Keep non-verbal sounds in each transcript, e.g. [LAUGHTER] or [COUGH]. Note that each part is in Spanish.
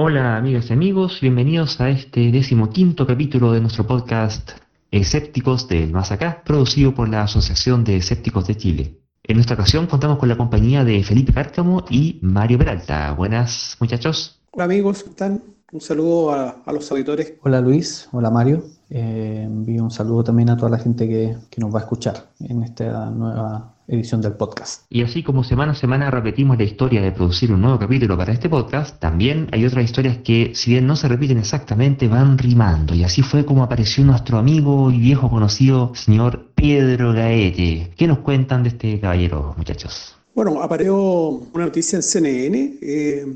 Hola amigas y amigos, bienvenidos a este decimoquinto capítulo de nuestro podcast Escépticos del Más Acá, producido por la Asociación de Escépticos de Chile. En nuestra ocasión contamos con la compañía de Felipe Cárcamo y Mario Peralta. Buenas muchachos. Hola amigos, ¿cómo están? Un saludo a, a los auditores. Hola Luis, hola Mario. Eh, envío un saludo también a toda la gente que, que nos va a escuchar en esta nueva edición del podcast. Y así como semana a semana repetimos la historia de producir un nuevo capítulo para este podcast, también hay otras historias que, si bien no se repiten exactamente, van rimando. Y así fue como apareció nuestro amigo y viejo conocido, señor Pedro Gaete. ¿Qué nos cuentan de este caballero, muchachos? Bueno, apareció una noticia en CNN eh,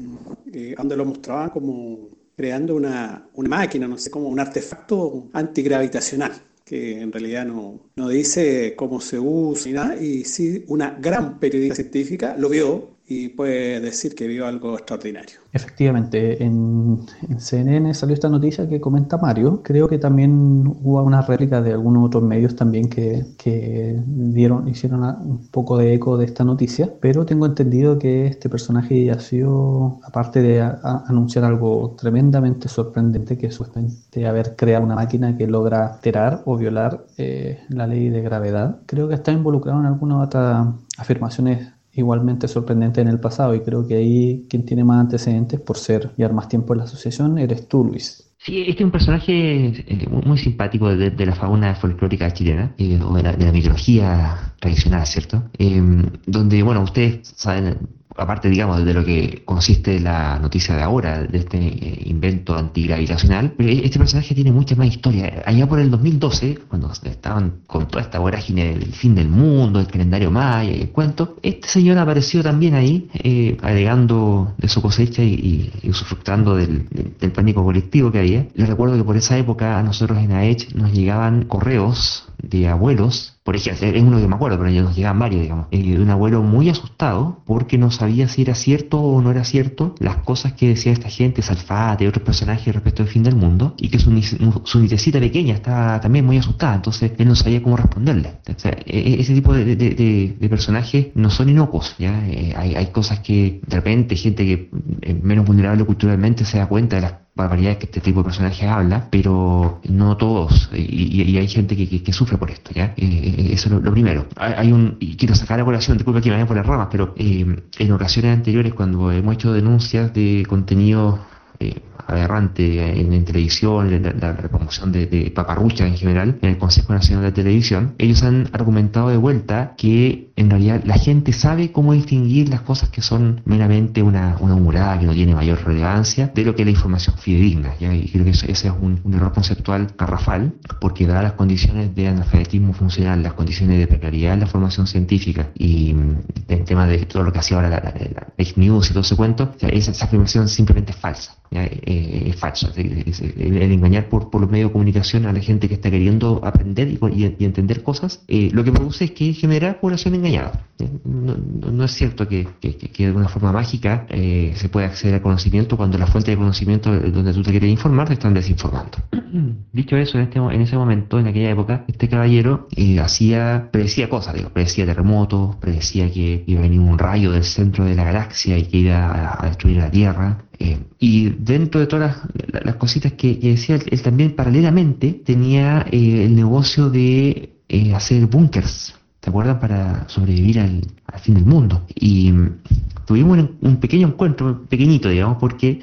eh, donde lo mostraban como creando una, una máquina, no sé, como un artefacto antigravitacional que en realidad no, no dice cómo se usa ni nada, y sí una gran periodista científica lo vio y puede decir que vio algo extraordinario. Efectivamente, en, en, CNN salió esta noticia que comenta Mario. Creo que también hubo una réplica de algunos otros medios también que, que dieron, hicieron un poco de eco de esta noticia, pero tengo entendido que este personaje ha sido, aparte de a, a anunciar algo tremendamente sorprendente, que es supuestamente haber creado una máquina que logra alterar o violar eh, la ley de gravedad, creo que está involucrado en algunas otras afirmaciones igualmente sorprendente en el pasado y creo que ahí quien tiene más antecedentes por ser llevar más tiempo en la asociación eres tú, Luis. Sí, este es un personaje eh, muy simpático de, de, la fauna folclórica chilena, eh, o de la, de la, mitología tradicional, ¿cierto? Eh, donde, bueno, ustedes saben, aparte, digamos, de lo que consiste la noticia de ahora, de este eh, invento antigravitacional, este personaje tiene mucha más historia. Allá por el 2012, cuando estaban con toda esta vorágine del fin del mundo, el calendario maya y el cuento, este señor apareció también ahí, eh, agregando de su cosecha y, y, y usufructando del, del, del, pánico colectivo que había. Les recuerdo que por esa época a nosotros en AECH nos llegaban correos de abuelos, por ejemplo, es uno que me acuerdo, pero nos llegaban varios, digamos, eh, de un abuelo muy asustado porque no sabía si era cierto o no era cierto las cosas que decía esta gente, Salfate y otros personajes respecto al fin del mundo, y que su, su pequeña estaba también muy asustada, entonces él no sabía cómo responderle. O sea, ese tipo de personajes no son inocuos, ¿ya? Eh, hay, hay cosas que de repente gente que es menos vulnerable culturalmente se da cuenta de las barbaridades que este tipo de personajes habla, pero no todos, y, y hay gente que, que, que, sufre por esto, ¿ya? Eh, eso es lo, primero. Hay un, y quiero sacar a colación, disculpa que me vayan por las ramas, pero eh, en ocasiones anteriores cuando hemos hecho denuncias de contenido eh, aberrante en, en, televisión, en la, la promoción de, de paparrucha en general, en el Consejo Nacional de Televisión, ellos han argumentado de vuelta que en realidad la gente sabe cómo distinguir las cosas que son meramente una, una humorada que no tiene mayor relevancia de lo que es la información fidedigna. ¿ya? Y creo que eso, ese es un, un, error conceptual garrafal, porque dadas las condiciones de analfabetismo funcional, las condiciones de precariedad en la formación científica y el tema de todo lo que hacía ahora la, la, la, fake news y todo ese cuento, o sea, esa, esa, afirmación simplemente es falsa. ¿ya? Eh, es falso. Es, el, engañar por, los medios de comunicación a la gente que está queriendo aprender y, y, y entender cosas, eh, lo que produce es que genera población engañada. No, no, es cierto que, de una forma mágica eh, se puede acceder al conocimiento cuando la fuente de conocimiento donde tú te quieres informar te están desinformando. [CLEARS THROAT] Dicho eso, en, este, en ese momento, en aquella época, este caballero eh, hacía, predecía cosas, digo, predecía terremotos, predecía que iba a venir un rayo del centro de la galaxia y que iba a destruir la Tierra. Eh, y dentro de todas las, cositas que, decía, él también paralelamente tenía eh, el negocio de eh, hacer búnkers ¿te acuerdas? Para sobrevivir al, al, fin del mundo. Y tuvimos un, un, pequeño encuentro, pequeñito, digamos, porque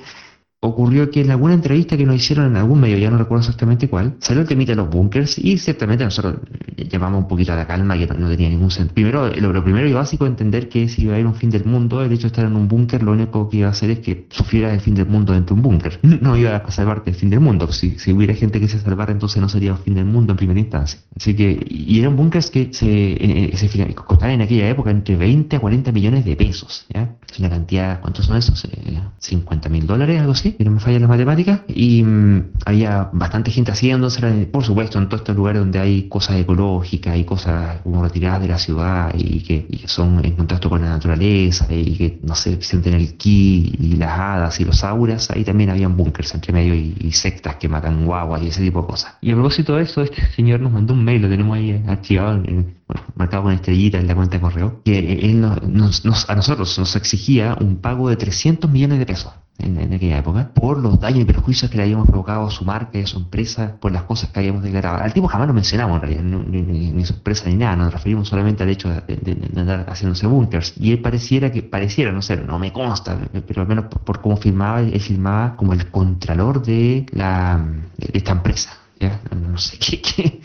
ocurrió que en alguna entrevista que nos hicieron en algún medio, ya no recuerdo exactamente cuál, salió el temita de los bunkers y ciertamente nosotros llamamos un poquito a la calma que no, tenía ningún sentido. Primero, lo, lo, primero y básico entender que si iba a haber un fin del mundo, el hecho de estar en un búnker lo único que iba a hacer es que sufriera el fin del mundo dentro de un búnker. [LAUGHS] No iba a salvarte del fin del mundo. Si, hubiera gente que se salvara, entonces no sería el fin del mundo en primera instancia. Así que, y eran bunkers que se, eh, se costaban en aquella época entre 20 a 40 millones de pesos. Es una cantidad, ¿cuántos son esos? Eh, 50 mil dólares, algo así, que no me falla la matemática. Y mmm, había bastante gente haciéndose, por supuesto, en todos estos lugares donde hay cosas ecológicas y cosas como retiradas de la ciudad y que, son en contacto con la naturaleza y que, no sé, sienten el ki y las hadas y los auras, ahí también habían búnkers entre medio y, sectas que matan guaguas y ese tipo de cosas. Y a propósito de eso, este señor nos mandó un mail, lo tenemos ahí archivado, en, bueno, marcado con estrellita en la cuenta de correo, que él nos, nos, nos, a nosotros nos exigía un pago de 300 millones de pesos en, aquella época, por los daños y perjuicios que le habíamos provocado a su marca y a su empresa, por las cosas que habíamos declarado. Al tipo jamás lo mencionamos en realidad, ni, su empresa ni nada, nos referimos solamente al hecho de, andar haciéndose bunkers. Y él pareciera que, pareciera, no sé, no me consta, pero al menos por, cómo firmaba, él firmaba como el contralor de, la, de esta empresa. ¿Ya? No sé qué.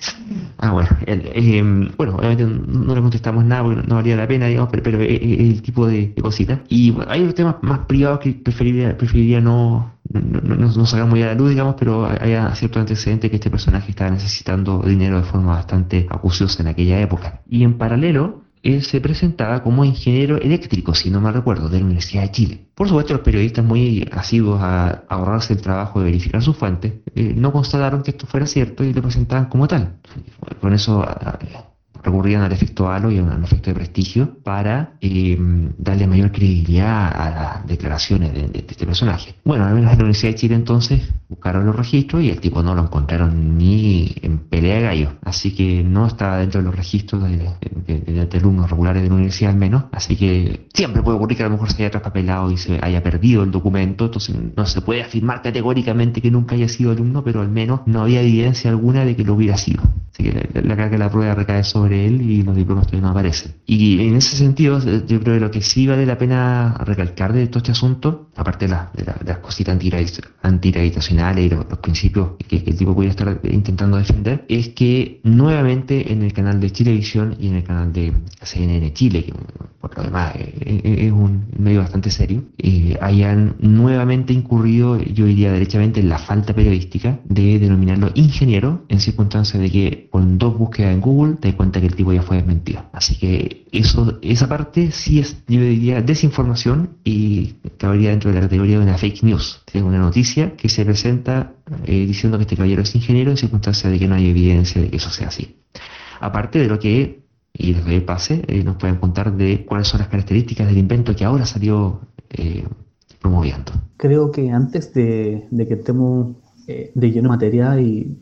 Ah, bueno. Em, bueno, obviamente no le contestamos nada porque no valía la pena, digamos, pero, pero es, el tipo de, cositas. Y hay otros temas más privados que preferiría, preferiría no, no, no, no sacar muy a la luz, digamos, pero hay cierto antecedente que este personaje estaba necesitando dinero de forma bastante acuciosa en aquella época. Y en paralelo, él se presentaba como ingeniero eléctrico, si no me recuerdo, de la Universidad de Chile. Por supuesto, los periodistas muy asiduos a ahorrarse el trabajo de verificar sus fuentes, eh, no constataron que esto fuera cierto y lo presentaban como tal. Con eso recurrían al efecto halo y al efecto de prestigio para eh, darle mayor credibilidad a las declaraciones de, este personaje. Bueno, al menos en la Universidad de Chile entonces buscaron los registros y el tipo no lo encontraron ni en pelea de gallo. Así que no estaba dentro de los registros de, alumnos regulares de la universidad al menos. Así que siempre puede ocurrir que a lo mejor se haya traspapelado y se haya perdido el documento. Entonces no se puede afirmar categóricamente que nunca haya sido alumno, pero al menos no había evidencia alguna de que lo hubiera sido. Así que la, carga de la prueba recae sobre él y los diplomas todavía no aparecen. Y en ese sentido, eh, yo creo que lo que sí vale la pena recalcar de todo este asunto, aparte de, las cositas antigravitacionales y los, principios que, el tipo puede estar intentando defender, es que nuevamente en el canal de Chilevisión y en el canal de CNN Chile, que por lo demás eh, eh, es un medio bastante serio, hayan nuevamente incurrido, yo diría derechamente, en la falta periodística de denominarlo ingeniero en circunstancias de que con dos búsquedas en Google te das cuenta que el tipo ya fue desmentido. Así que eso, esa parte sí es, yo diría, desinformación y cabería dentro de la categoría de una fake news. Es una noticia que se presenta eh, diciendo que este caballero es ingeniero en circunstancias de que no hay evidencia de que eso sea así. Aparte de lo que, y desde el pase, eh, nos pueden contar de cuáles son las características del invento que ahora salió eh, promoviendo. Creo que antes de, de que estemos de lleno materia y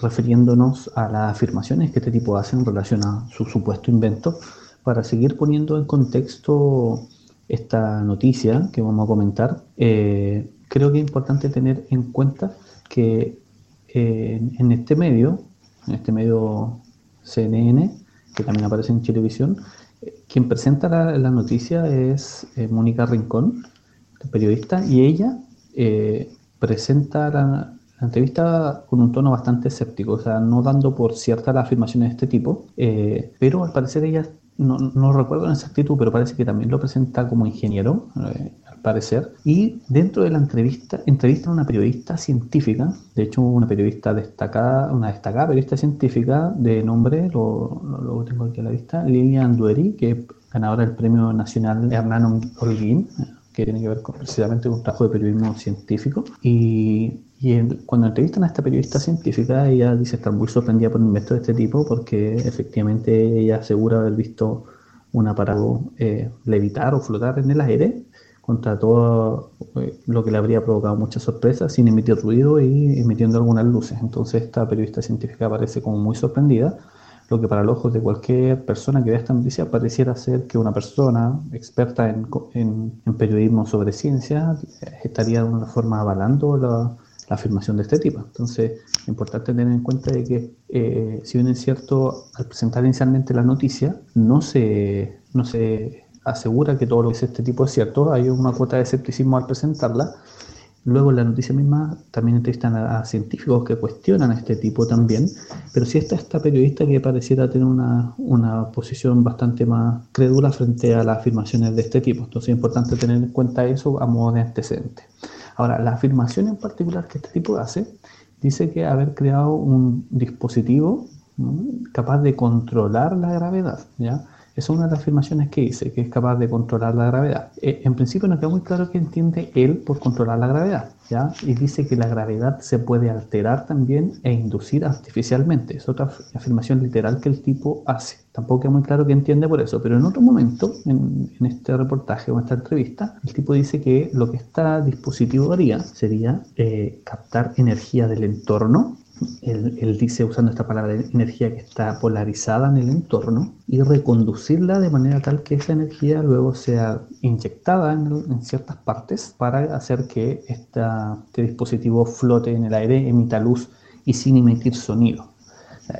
refiriéndonos a las afirmaciones que este tipo hace en relación a su supuesto invento, para seguir poniendo en contexto esta noticia que vamos a comentar, eh, creo que es importante tener en cuenta que eh, en este medio, en este medio CNN, que también aparece en televisión, eh, quien presenta la, noticia es Mónica Rincón, periodista, y ella presenta la, entrevista con un tono bastante escéptico, o sea, no dando por ciertas las afirmaciones de este tipo, eh, pero al parecer ella, no, no recuerdo en exactitud, pero parece que también lo presenta como ingeniero, eh, al parecer, y dentro de la entrevista, entrevista a una periodista científica, de hecho una periodista destacada, una destacada periodista científica de nombre, lo, lo, tengo aquí a la vista, Lilian Dueri, que es ganadora del Premio Nacional Hernán Holguín, que tiene que ver con, precisamente con un trabajo de periodismo científico, y y cuando entrevistan a esta periodista científica, ella dice estar muy sorprendida por un invento de este tipo porque efectivamente ella asegura haber visto un aparato eh, levitar o flotar en el aire contra todo eh, lo que le habría provocado muchas sorpresas sin emitir ruido y emitiendo algunas luces. Entonces esta periodista científica parece como muy sorprendida, lo que para los ojos de cualquier persona que vea esta noticia pareciera ser que una persona experta en, en, en periodismo sobre ciencia estaría de alguna forma avalando la la afirmación de este tipo. Entonces, es importante tener en cuenta de que, eh, si bien es cierto, al presentar inicialmente la noticia, no se, no se asegura que todo lo que dice este tipo es cierto, hay una cuota de escepticismo al presentarla. Luego en la noticia misma también entrevistan a, científicos que cuestionan este tipo también, pero si está esta periodista que pareciera tener una, una posición bastante más crédula frente a las afirmaciones de este tipo. Entonces es importante tener en cuenta eso a modo de antecedente. Ahora, la afirmación en particular que este tipo hace dice que haber creado un dispositivo capaz de controlar la gravedad, ¿ya? Es una de las afirmaciones que dice, que es capaz de controlar la gravedad. Eh, en principio no queda muy claro qué entiende él por controlar la gravedad, ¿ya? Y dice que la gravedad se puede alterar también e inducir artificialmente. Es otra afirmación literal que el tipo hace. Tampoco queda muy claro qué entiende por eso, pero en otro momento, en, este reportaje o en esta entrevista, el tipo dice que lo que este dispositivo haría sería eh, captar energía del entorno él, dice usando esta palabra energía que está polarizada en el entorno y reconducirla de manera tal que esa energía luego sea inyectada en, ciertas partes para hacer que este dispositivo flote en el aire, emita luz y sin emitir sonido.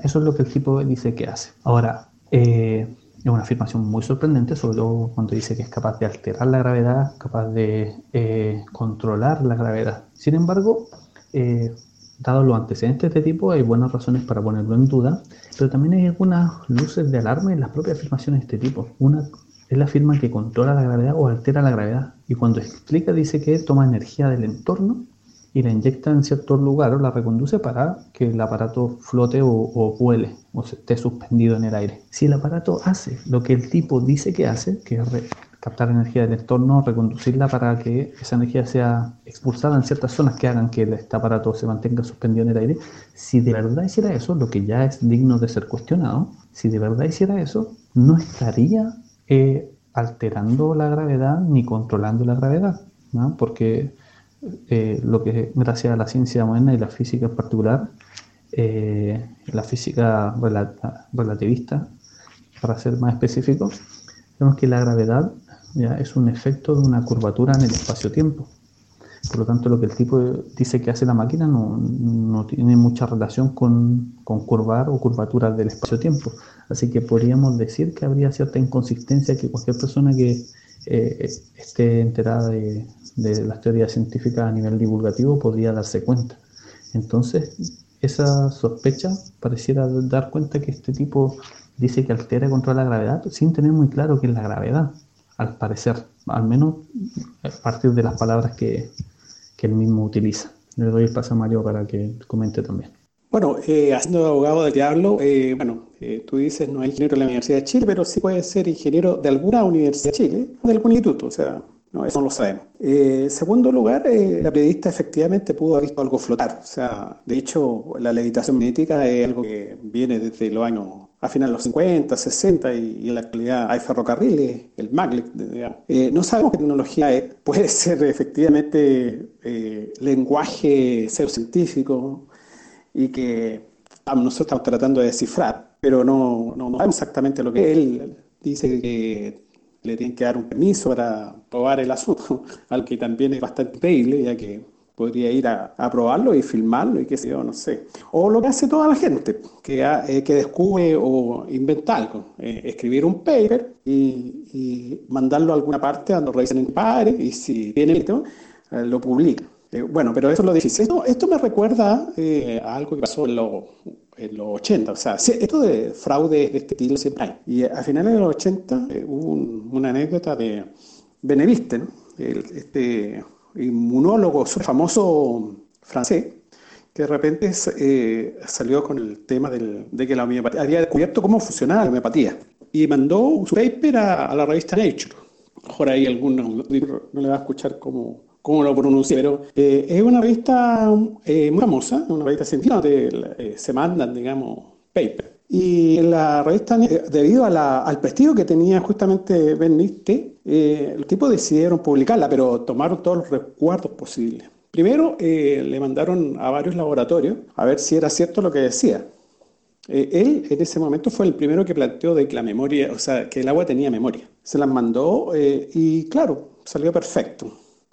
Eso es lo que el tipo dice que hace. Ahora, eh, es una afirmación muy sorprendente, sobre todo cuando dice que es capaz de alterar la gravedad, capaz de eh, controlar la gravedad. Sin embargo, eh, dado los antecedentes de este tipo, hay buenas razones para ponerlo en duda, pero también hay algunas luces de alarma en las propias afirmaciones de este tipo. Una es la afirma que controla la gravedad o altera la gravedad, y cuando explica dice que toma energía del entorno y la inyecta en cierto lugar o la reconduce para que el aparato flote o, vuele o esté suspendido en el aire. Si el aparato hace lo que el tipo dice que hace, que es captar energía del entorno, reconducirla para que esa energía sea expulsada en ciertas zonas que hagan que este aparato se mantenga suspendido en el aire, si de verdad hiciera eso, lo que ya es digno de ser cuestionado, si de verdad hiciera eso, no estaría eh, alterando la gravedad ni controlando la gravedad, ¿no? porque eh, lo que gracias a la ciencia moderna y la física en particular, eh, la física relativista, para ser más específico, vemos que la gravedad ya es un efecto de una curvatura en el espacio-tiempo. Por lo tanto, lo que el tipo dice que hace la máquina no, no tiene mucha relación con, con, curvar o curvaturas del espacio-tiempo. Así que podríamos decir que habría cierta inconsistencia que cualquier persona que eh, esté enterada de, de las teorías científicas a nivel divulgativo podría darse cuenta. Entonces, esa sospecha pareciera dar cuenta que este tipo dice que altera y controla la gravedad sin tener muy claro qué es la gravedad, al parecer, al menos a partir de las palabras que, que él mismo utiliza. Le doy el paso a Mario para que comente también. Bueno, eh, haciendo abogado del diablo, eh, bueno, eh, tú dices no es ingeniero de la Universidad de Chile, pero sí puede ser ingeniero de alguna universidad de Chile, de algún instituto, o sea, no, eso no lo sabemos. Eh, segundo lugar, eh, la periodista efectivamente pudo haber visto algo flotar. O sea, de hecho, la levitación magnética es algo que viene desde los años, a finales de los 50, 60 y, en la actualidad hay ferrocarriles, el maglev. Eh, no sabemos qué tecnología es. [LAUGHS] Puede ser efectivamente lenguaje ser científico y que nosotros estamos tratando de descifrar, pero no, no, no sabemos exactamente lo que él dice que le tienen que dar un permiso para probar el asunto, [LAUGHS] al que también es bastante increíble, ya que podría ir a, probarlo y filmarlo y qué sé yo, no sé. O lo que hace toda la gente, que, eh, que descubre o inventa algo, eh, escribir un paper y, mandarlo a alguna parte donde revisen en pares y si tiene esto, eh, lo publica. Bueno, pero eso es lo difícil. Esto, esto me recuerda a algo que pasó en en los 80. O sea, esto de fraude de este estilo siempre hay. Y a finales de los 80 eh, hubo una anécdota de Beneviste, este inmunólogo famoso francés, que de repente eh, salió con el tema de que la homeopatía había descubierto cómo funcionaba la homeopatía y mandó su paper a, la revista Nature. Mejor ahí alguno no le va a escuchar cómo, cómo lo pronuncie, pero eh, es una revista eh, muy famosa, una revista científica donde eh, se mandan, digamos, papers. Y la revista, debido al prestigio que tenía justamente Ben Niste, los tipos decidieron publicarla, pero tomaron todos los recuerdos posibles. Primero le mandaron a varios laboratorios a ver si era cierto lo que decía. él en ese momento fue el primero que planteó de que la memoria, o sea, que el agua tenía memoria. Se las mandó y claro, salió perfecto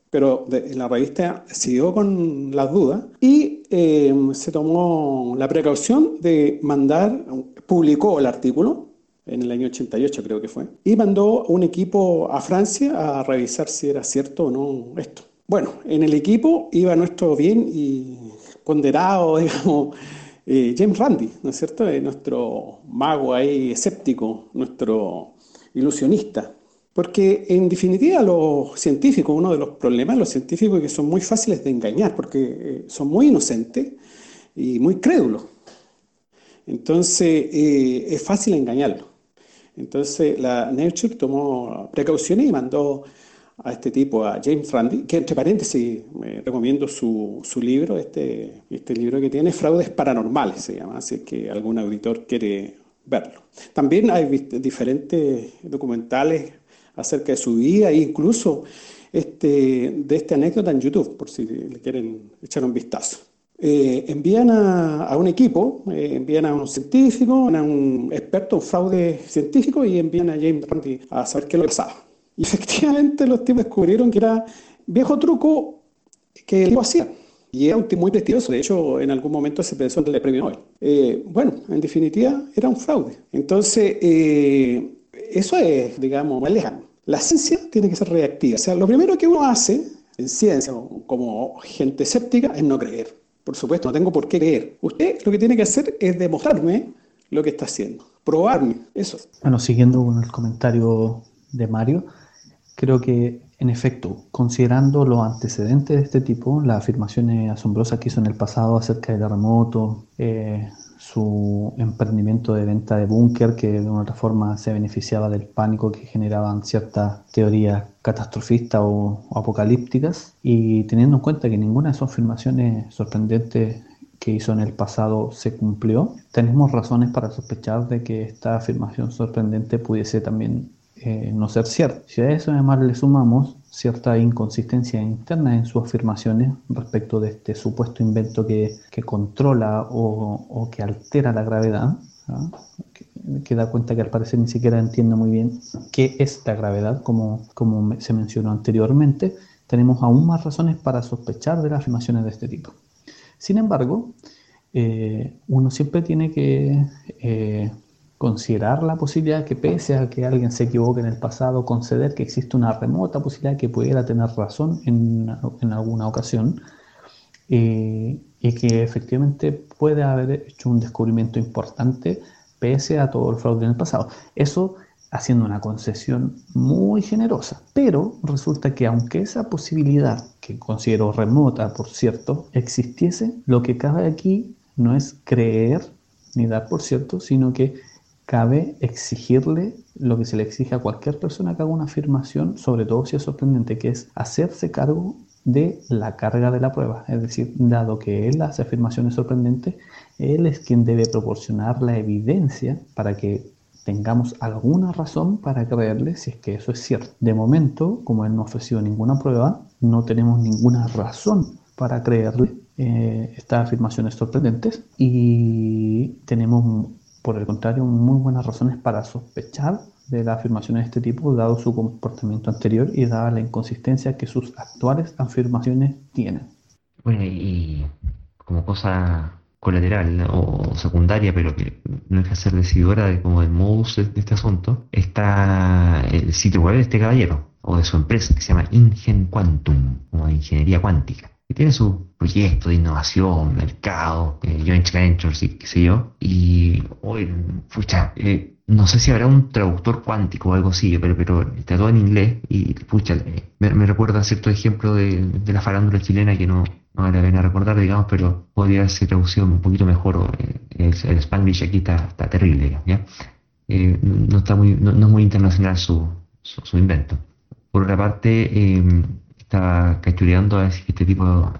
pero en la revista siguió con las dudas y eh, se tomó la precaución de mandar, publicó el artículo en el año 88 creo que fue, y mandó un equipo a Francia a revisar si era cierto o no esto. Bueno, en el equipo iba nuestro bien y ponderado, [LAUGHS] digamos, eh, James Randi, ¿no es cierto? Eh, nuestro mago ahí escéptico, nuestro ilusionista. Porque en definitiva los científicos, uno de los problemas de los científicos es que son muy fáciles de engañar, porque eh, son muy inocentes y muy crédulos. Entonces eh, es fácil engañarlos. Entonces la Nature tomó precauciones y mandó a este tipo, a James Randi, que entre paréntesis me recomiendo su, su, libro, este, este libro que tiene Fraudes Paranormales, se llama, así que algún auditor quiere verlo. También hay diferentes documentales acerca de su vida e incluso este, de esta anécdota en YouTube, por si le quieren echar un vistazo. eh, envían a, un equipo, eh, envían a un científico, a un experto en fraude científico y envían a James Randi a saber qué lo pasaba. Y [LAUGHS] efectivamente los tipos descubrieron que era viejo truco que tipo hacía. Y era un tipo muy prestigioso, de hecho en algún momento se pensó en el premio Nobel. Eh, bueno, en definitiva era un fraude. Entonces, eso es, digamos, más lejano. La ciencia tiene que ser reactiva. O sea, lo primero que uno hace en ciencia, como gente escéptica, es no creer. Por supuesto, no tengo por qué creer. Usted lo que tiene que hacer es demostrarme lo que está haciendo, probarme, eso. Bueno, siguiendo con el comentario de Mario, creo que en efecto, considerando los antecedentes de este tipo, las afirmaciones asombrosas que hizo en el pasado acerca del terremoto, eh, su emprendimiento de venta de búnker, que de una forma se beneficiaba del pánico que generaban ciertas teorías catastrofistas o, apocalípticas, y teniendo en cuenta que ninguna de esas afirmaciones sorprendentes que hizo en el pasado se cumplió, tenemos razones para sospechar de que esta afirmación sorprendente pudiese también eh, no ser cierta. Si a eso además le sumamos cierta inconsistencia interna en sus afirmaciones respecto de este supuesto invento que, controla o, que altera la gravedad, ¿ah? que, da cuenta que al parecer ni siquiera entiende muy bien qué es la gravedad, como, como se mencionó anteriormente, tenemos aún más razones para sospechar de las afirmaciones de este tipo. Sin embargo, eh, uno siempre tiene que eh, considerar la posibilidad que pese a que alguien se equivoque en el pasado, conceder que existe una remota posibilidad que pudiera tener razón en, alguna ocasión eh, y que efectivamente puede haber hecho un descubrimiento importante pese a todo el fraude en el pasado. Eso haciendo una concesión muy generosa. Pero resulta que aunque esa posibilidad, que considero remota, por cierto, existiese, lo que cabe aquí no es creer ni dar por cierto, sino que cabe exigirle lo que se le exige a cualquier persona que haga una afirmación, sobre todo si es sorprendente, que es hacerse cargo de la carga de la prueba. Es decir, dado que él hace afirmaciones sorprendentes, él es quien debe proporcionar la evidencia para que tengamos alguna razón para creerle si es que eso es cierto. De momento, como él no ha ofrecido ninguna prueba, no tenemos ninguna razón para creerle eh, estas afirmaciones sorprendentes y tenemos por el contrario, muy buenas razones para sospechar de la afirmación de este tipo, dado su comportamiento anterior y dada la inconsistencia que sus actuales afirmaciones tienen. Bueno, y como cosa colateral o secundaria, pero que no deja de ser decidora de como el modus de, este asunto, está el sitio web de este caballero, o de su empresa, que se llama Ingen Quantum, o ingeniería cuántica tiene su proyecto de innovación, mercado, eh, joint ventures y qué sé yo. Y pucha, eh, no sé si habrá un traductor cuántico o algo así, pero, pero está todo en inglés y pucha, eh, me, recuerda cierto ejemplo de, de, la farándula chilena que no, no vale la pena recordar, digamos, pero podría ser traducido un poquito mejor. el, el Spanglish aquí está, terrible, ¿ya? no, está muy, no, es muy internacional su, su, invento. Por otra parte, estaba cachureando a este tipo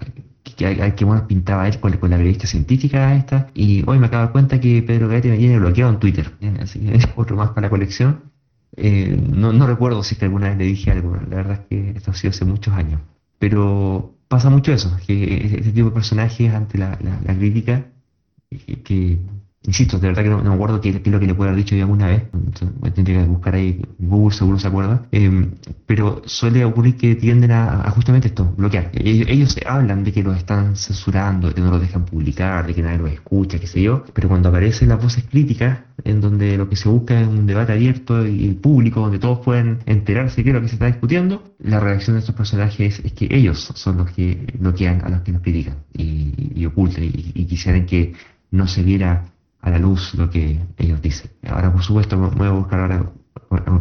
que, que bueno pintaba él con, la revista científica esta. Y hoy me acabo de cuenta que Pedro Gaete me tiene bloqueado en Twitter así que es [LAUGHS] otro más para la colección. Eh, no, no, recuerdo si es que alguna vez le dije algo la verdad es que esto ha sido hace muchos años. Pero pasa mucho eso que este tipo de personajes ante la, la, crítica que Insisto, de verdad que no, me acuerdo qué, es lo que le puedo haber dicho yo alguna vez. Tendría que buscar ahí Google, seguro se acuerda. Em, pero suele ocurrir que tienden a, justamente esto, bloquear. Ellos, hablan de que los están censurando, de que no los dejan publicar, de que nadie los escucha, qué sé yo. Pero cuando aparecen las voces críticas, en donde lo que se busca es un debate abierto y público, donde todos pueden enterarse de lo que se está discutiendo, la reacción de estos personajes es que ellos son los que bloquean a los que nos critican y, ocultan y, y quisieran que no se viera a la luz lo que ellos dicen. Ahora, por supuesto, me voy a buscar ahora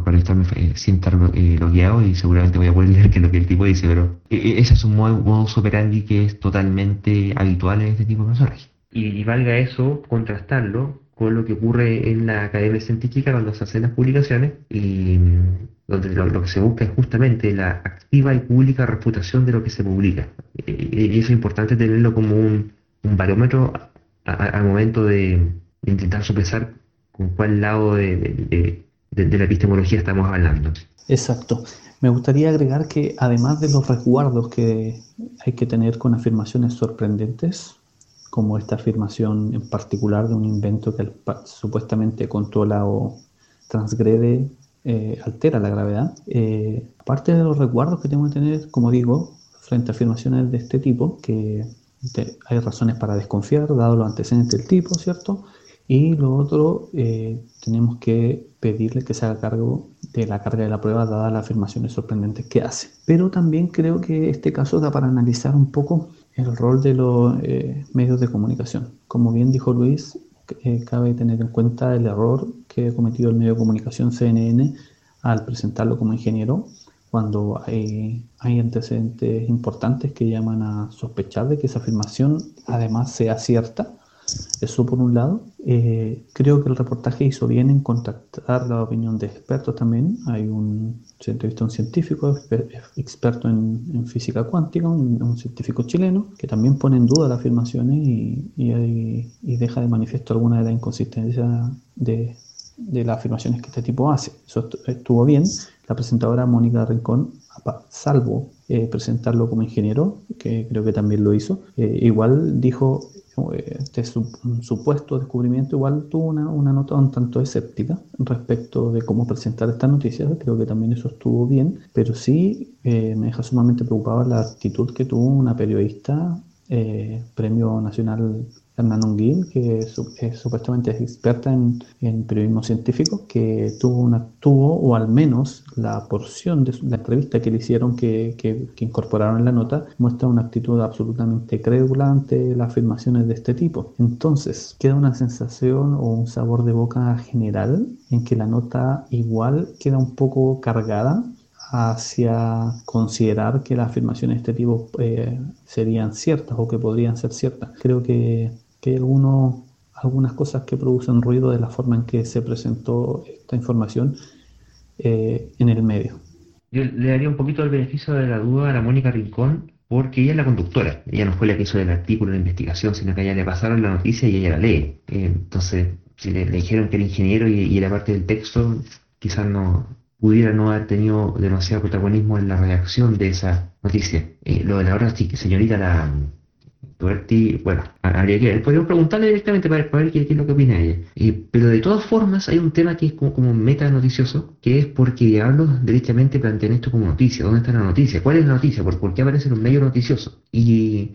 para estarme eh, sin estar eh, y seguramente voy a poder [LAUGHS] leer que lo que el tipo dice, pero eh, ese es un modo operandi que es totalmente habitual en este tipo de personajes. Y, valga eso contrastarlo con lo que ocurre en la academia científica cuando se hacen las publicaciones y mm, donde lo, que se busca es justamente la activa y pública reputación de lo que se publica. Y eso es importante tenerlo como un, un barómetro al momento de, intentar sopesar con cuál lado de, la epistemología estamos hablando. Exacto. Me gustaría agregar que además de los resguardos que hay que tener con afirmaciones sorprendentes, como esta afirmación en particular de un invento que supuestamente controla o transgrede, eh, altera la gravedad. Eh, aparte de los recuerdos que tengo que tener, como digo, frente a afirmaciones de este tipo, que hay razones para desconfiar, dado los antecedentes del tipo, ¿cierto? Y lo otro, eh, tenemos que pedirle que se haga cargo de la carga de la prueba, dadas las afirmaciones sorprendentes que hace. Pero también creo que este caso da para analizar un poco el rol de los eh, medios de comunicación. Como bien dijo Luis, eh, cabe tener en cuenta el error que ha cometido el medio de comunicación CNN al presentarlo como ingeniero, cuando hay, hay antecedentes importantes que llaman a sospechar de que esa afirmación además sea cierta eso por un lado. Eh, creo que el reportaje hizo bien en contactar la opinión de expertos también. Hay un, se entrevistó un científico experto en, física cuántica, un, científico chileno, que también pone en duda las afirmaciones y, y, deja de manifiesto alguna de las inconsistencias de, de las afirmaciones que este tipo hace. Eso estuvo bien. La presentadora Mónica Rincón, salvo eh, presentarlo como ingeniero, que creo que también lo hizo, eh, igual dijo este supuesto descubrimiento igual tuvo una, una, nota un tanto escéptica respecto de cómo presentar esta noticia. Creo que también eso estuvo bien, pero sí eh, me deja sumamente preocupada la actitud que tuvo una periodista, eh, Premio Nacional Hernán Unguín, que es, supuestamente es experta en, periodismo científico, que tuvo, una, tuvo, o al menos la porción de la entrevista que le hicieron, que, que, incorporaron en la nota, muestra una actitud absolutamente crédula ante las afirmaciones de este tipo. Entonces, queda una sensación o un sabor de boca general en que la nota igual queda un poco cargada hacia considerar que las afirmaciones de este tipo eh, serían ciertas o que podrían ser ciertas. Creo que que hay algunas cosas que producen ruido de la forma en que se presentó esta información eh, en el medio. Yo le daría un poquito el beneficio de la duda a la Mónica Rincón, porque ella es la conductora. Ella no fue la que hizo el artículo de investigación, sino que a ella le pasaron la noticia y ella la lee. Eh, entonces, si le, dijeron que era ingeniero y, era parte del texto, quizás no pudiera no haber tenido demasiado protagonismo en la redacción de esa noticia. Eh, lo de la hora, señorita, la, bueno, habría que ver. Podríamos preguntarle directamente para, ver qué, es lo que opina ella. pero de todas formas, hay un tema que es como, como meta noticioso, que es porque Diablos directamente plantean esto como noticia. ¿Dónde está la noticia? ¿Cuál es la noticia? ¿Por, qué aparece en un medio noticioso? Y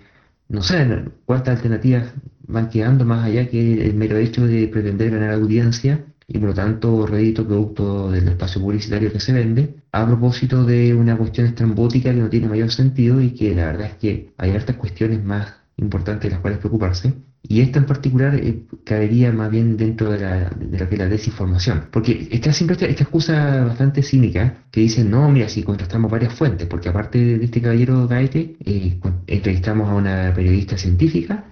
no sé cuántas alternativas van quedando más allá que el mero hecho de pretender ganar audiencia y por lo tanto rédito producto del espacio publicitario que se vende, a propósito de una cuestión estrambótica que no tiene mayor sentido y que la verdad es que hay hartas cuestiones más importantes de las cuales preocuparse. Y esta en particular eh, caería más bien dentro de, la, de lo que la desinformación. Porque está siempre esta, excusa bastante cínica que dice, no, mira, si contrastamos varias fuentes, porque aparte de este caballero Gaete, eh, entrevistamos a una periodista científica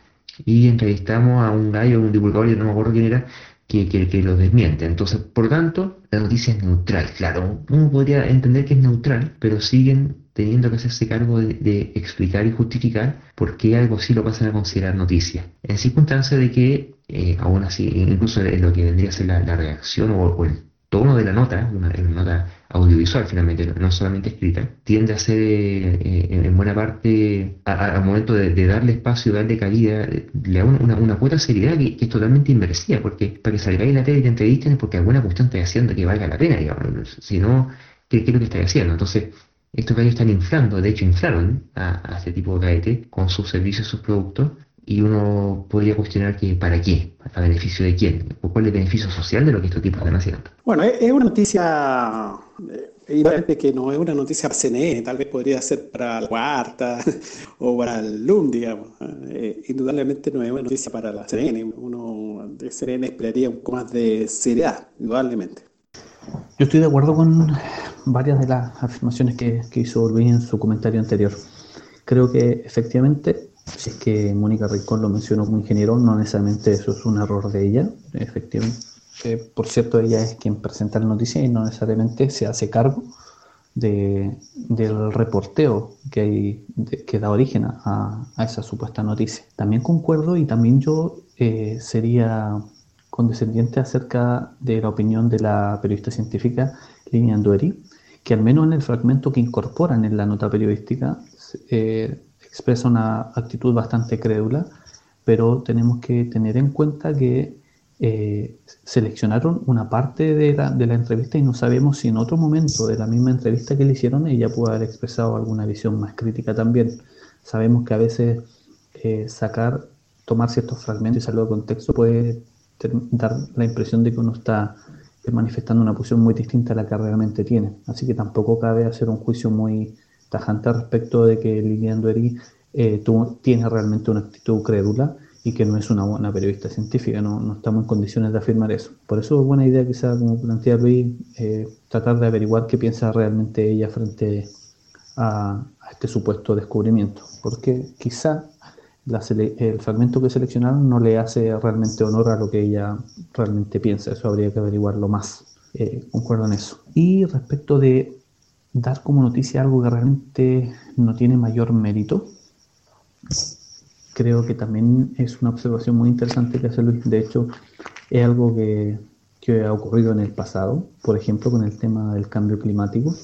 y entrevistamos a un gallo, un divulgador, no me acuerdo quién era, que, que, que, lo desmiente. Entonces, por tanto, la noticia es neutral. Claro, uno podría entender que es neutral, pero siguen teniendo que hacerse cargo de, explicar y justificar por qué algo sí lo pasan a considerar noticia. En circunstancia de que, eh, aún así, incluso lo que vendría a ser la, reacción o, el tono de la nota, una, nota audiovisual finalmente, no solamente escrita, tiende a ser eh, en buena parte, al momento de, darle espacio, darle cabida, le da una, una, cuota de seriedad que, es totalmente inversiva, porque para que salgáis la tele y te entrevisten es porque alguna cuestión está haciendo que valga la pena, digamos, si no, ¿qué, es lo que estáis haciendo? Entonces, estos gallos están inflando, de hecho inflaron a, este tipo de gaete con sus servicios, sus productos, y uno podría cuestionar que para qué, a beneficio de quién, o cuál es el beneficio social de lo que estos tipos están haciendo. Bueno, es una noticia, eh, que no es una noticia para CNN, tal vez podría ser para la Cuarta [LAUGHS] o para el LUM, digamos. Eh, indudablemente no es una noticia para la CNN, uno de CNN esperaría un poco más de seriedad, indudablemente. Yo estoy de acuerdo con varias de las afirmaciones que, hizo Luis en su comentario anterior. Creo que efectivamente, si es que Mónica Rincón lo mencionó como ingeniero, no necesariamente eso es un error de ella. Efectivamente, por cierto, ella es quien presenta la noticia y no necesariamente se hace cargo de, del reporteo que, hay, que da origen a, esa supuesta noticia. También concuerdo y también yo eh, sería condescendiente acerca de la opinión de la periodista científica Lilian Andueri, que al menos en el fragmento que incorporan en la nota periodística eh, expresa una actitud bastante crédula pero tenemos que tener en cuenta que eh, seleccionaron una parte de la, de la, entrevista y no sabemos si en otro momento de la misma entrevista que le hicieron ella pudo haber expresado alguna visión más crítica también. Sabemos que a veces eh, sacar, tomar ciertos fragmentos y salirlo de contexto puede dar la impresión de que uno está manifestando una posición muy distinta a la que realmente tiene. Así que tampoco cabe hacer un juicio muy tajante respecto de que Lilian Duery eh, tiene realmente una actitud crédula y que no es una buena periodista científica, no, no, estamos en condiciones de afirmar eso. Por eso es buena idea quizá, como plantea Luis, eh, tratar de averiguar qué piensa realmente ella frente a, este supuesto descubrimiento, porque quizá el fragmento que seleccionaron no le hace realmente honor a lo que ella realmente piensa, eso habría que averiguarlo más, eh, concuerdo en eso. Y respecto de dar como noticia algo que realmente no tiene mayor mérito, creo que también es una observación muy interesante que hacer. De hecho, es algo que, que, ha ocurrido en el pasado, por ejemplo, con el tema del cambio climático,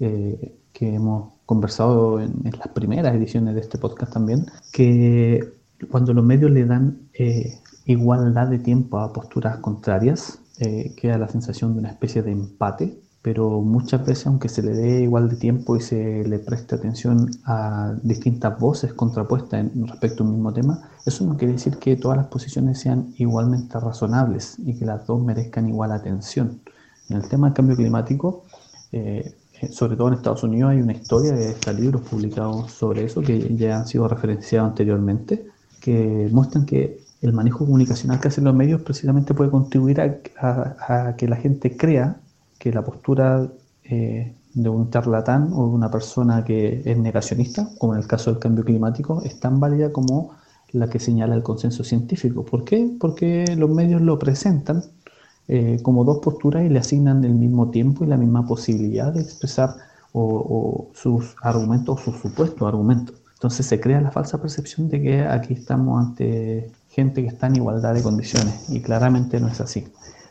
eh, que hemos conversado en, las primeras ediciones de este podcast también, que cuando los medios le dan eh, igualdad de tiempo a posturas contrarias, eh, queda la sensación de una especie de empate pero muchas veces aunque se le dé igual de tiempo y se le preste atención a distintas voces contrapuestas en, respecto a un mismo tema, eso no quiere decir que todas las posiciones sean igualmente razonables y que las dos merezcan igual atención. En el tema del cambio climático, eh, [LAUGHS] sobre todo en Estados Unidos hay una historia de libros publicados sobre eso que ya han sido referenciados anteriormente, que muestran que el manejo comunicacional que hacen los medios precisamente puede contribuir a que la gente crea que la postura eh, de un charlatán o de una persona que es negacionista, como en el caso del cambio climático, es tan válida como la que señala el consenso científico. ¿Por qué? Porque los medios lo presentan eh, como dos posturas y le asignan el mismo tiempo y la misma posibilidad de expresar o, sus argumentos o sus supuestos argumentos. Entonces se crea la falsa percepción de que aquí estamos ante gente que está en igualdad de condiciones y claramente no es así.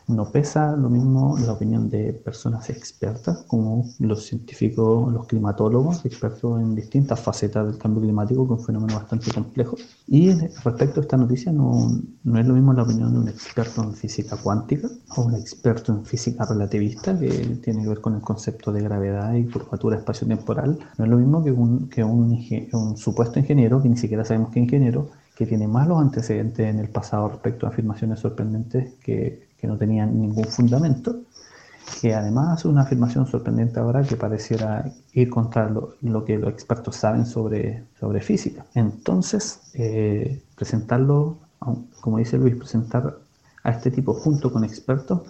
No pesa lo mismo la opinión de personas expertas como los científicos, los climatólogos, expertos en distintas facetas del cambio climático, que es un fenómeno bastante complejo. Y respecto a esta noticia, no, no es lo mismo la opinión de un experto en física cuántica o un experto en física relativista, que tiene que ver con el concepto de gravedad y curvatura espacio-temporal. No es lo mismo que un, que un, supuesto ingeniero, que ni siquiera sabemos qué ingeniero, que tiene malos antecedentes en el pasado respecto a afirmaciones sorprendentes que que no tenían ningún fundamento, que además una afirmación sorprendente ahora que pareciera ir contra lo, que los expertos saben sobre, sobre física. Entonces, eh, presentarlo, como dice Luis, presentar a este tipo junto con expertos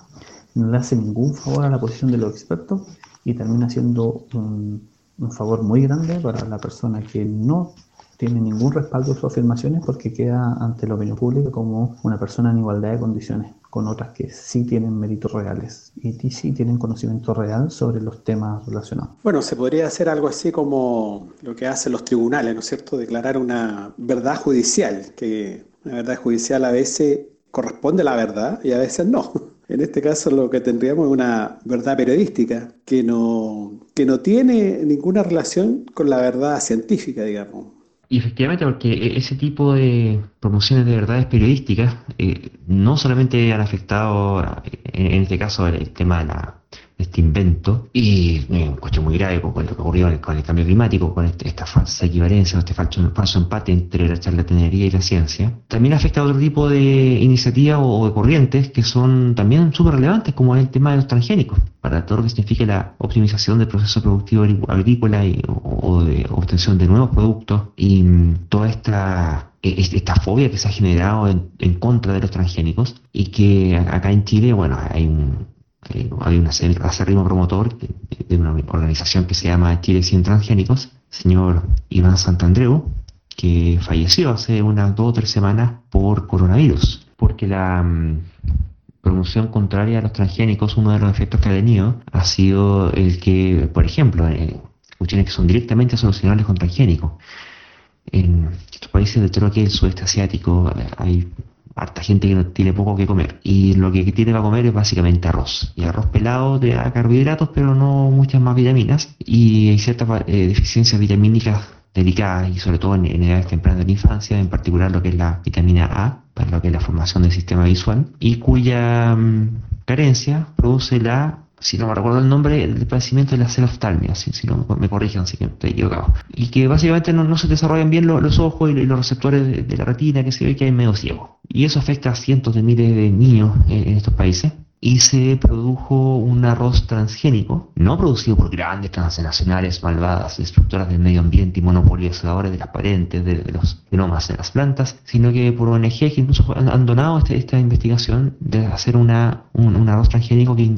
no le hace ningún favor a la posición de los expertos y termina siendo un, un favor muy grande para la persona que no tiene ningún respaldo sus afirmaciones porque queda ante la opinión pública como una persona en igualdad de condiciones con otras que sí tienen méritos reales y sí tienen conocimiento real sobre los temas relacionados. Bueno, se podría hacer algo así como lo que hacen los tribunales, ¿no es cierto? Declarar una verdad judicial, que una verdad judicial a veces corresponde a la verdad y a veces no. [LAUGHS] En este caso lo que tendríamos es una verdad periodística que no, que no tiene ninguna relación con la verdad científica, digamos. Y efectivamente, porque e-, ese tipo de promociones de verdades periodísticas eh, no solamente han afectado, en, este caso, el tema de la este invento. Y eh, un cuestión muy grave con, lo que ocurrió con el cambio climático, con este, esta falsa equivalencia, este falso, falso, empate entre la charlatanería y la ciencia, también afecta a otro tipo de iniciativas o, de corrientes que son también súper relevantes, como el tema de los transgénicos, para todo lo que significa la optimización del proceso productivo agrícola y, o, de obtención de nuevos productos. Y mm, toda esta e, esta fobia que se ha generado en, en, contra de los transgénicos y que acá en Chile, bueno, hay un, hay un acérrimo promotor de una organización que se llama Chile Sin Transgénicos, señor Iván Santandreu, que falleció hace unas dos o tres semanas por coronavirus, porque la mm, promoción contraria a los transgénicos, uno de los efectos que ha tenido ha sido el que, por ejemplo, eh, cuestiones que son directamente solucionables con transgénicos. En estos países de todo el sudeste asiático eh, hay harta gente que no tiene poco que comer. Y lo que tiene para comer es básicamente arroz. Y arroz pelado de carbohidratos, pero no muchas más vitaminas. Y hay ciertas eh, deficiencias vitamínicas dedicadas y sobre todo en, edades tempranas de la infancia, en particular lo que es la vitamina A, para lo que es la formación del sistema visual, y cuya mm, carencia produce la si no me recuerdo el nombre, el padecimiento de la celoftalmia, si, si no me corrigen si estoy equivocado. Y que básicamente no, se desarrollan bien los ojos y, los receptores de, la retina, que se ve que hay medio ciego. Y eso afecta a cientos de miles de niños en estos países y se produjo un arroz transgénico, no producido por grandes transnacionales malvadas, destructoras del medio ambiente y monopolizadoras de las patentes, de, los genomas de las plantas, sino que por ONG que incluso han donado este, esta, investigación de hacer una, un, arroz transgénico que,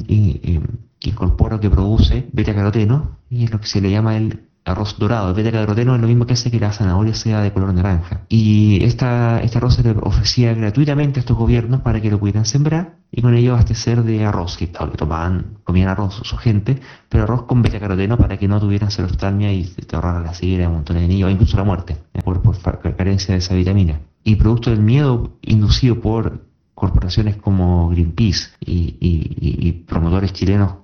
que incorpora, que produce beta-caroteno, y es lo que se le llama el arroz dorado. El beta-caroteno es lo mismo que hace que la zanahoria sea de color naranja. Y esta, este arroz se le ofrecía gratuitamente a estos gobiernos para que lo pudieran sembrar y con ello abastecer de arroz, que tomaban, comían arroz su gente, pero arroz con beta-caroteno para que no tuvieran celostalmia y te ahorraran la ceguera un montón de niños, o incluso la muerte, eh, por, por carencia de esa vitamina. Y producto del miedo inducido por corporaciones como Greenpeace y, promotores chilenos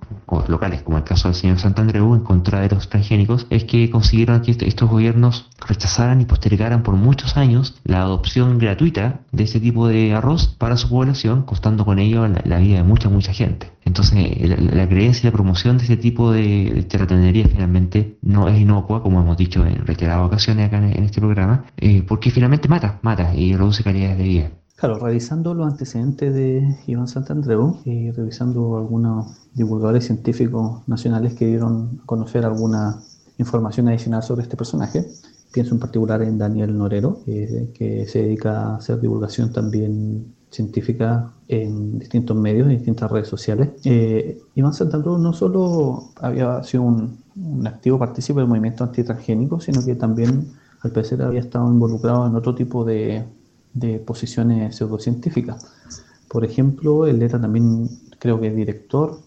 locales, como el caso del señor Santandreu, en contra de los transgénicos, es que consiguieron que estos gobiernos rechazaran y postergaran por muchos años la adopción gratuita de este tipo de arroz para su población, costando con ello la, vida de mucha, mucha gente. Entonces, la, creencia y la promoción de este tipo de, de finalmente no es inocua, como hemos dicho en reiteradas ocasiones acá en, este programa, eh, porque finalmente mata, mata y reduce calidad de vida. Claro, revisando los antecedentes de Iván Santandreu y revisando algunos divulgadores científicos nacionales que dieron a conocer alguna información adicional sobre este personaje, pienso en particular en Daniel Norero, que se dedica a hacer divulgación también científica en distintos medios, en distintas redes sociales. Eh, Iván Santandreu no solo había sido un, un activo partícipe del movimiento antitransgénico, sino que también al parecer había estado involucrado en otro tipo de de posiciones pseudocientíficas. Por ejemplo, él era también, creo que director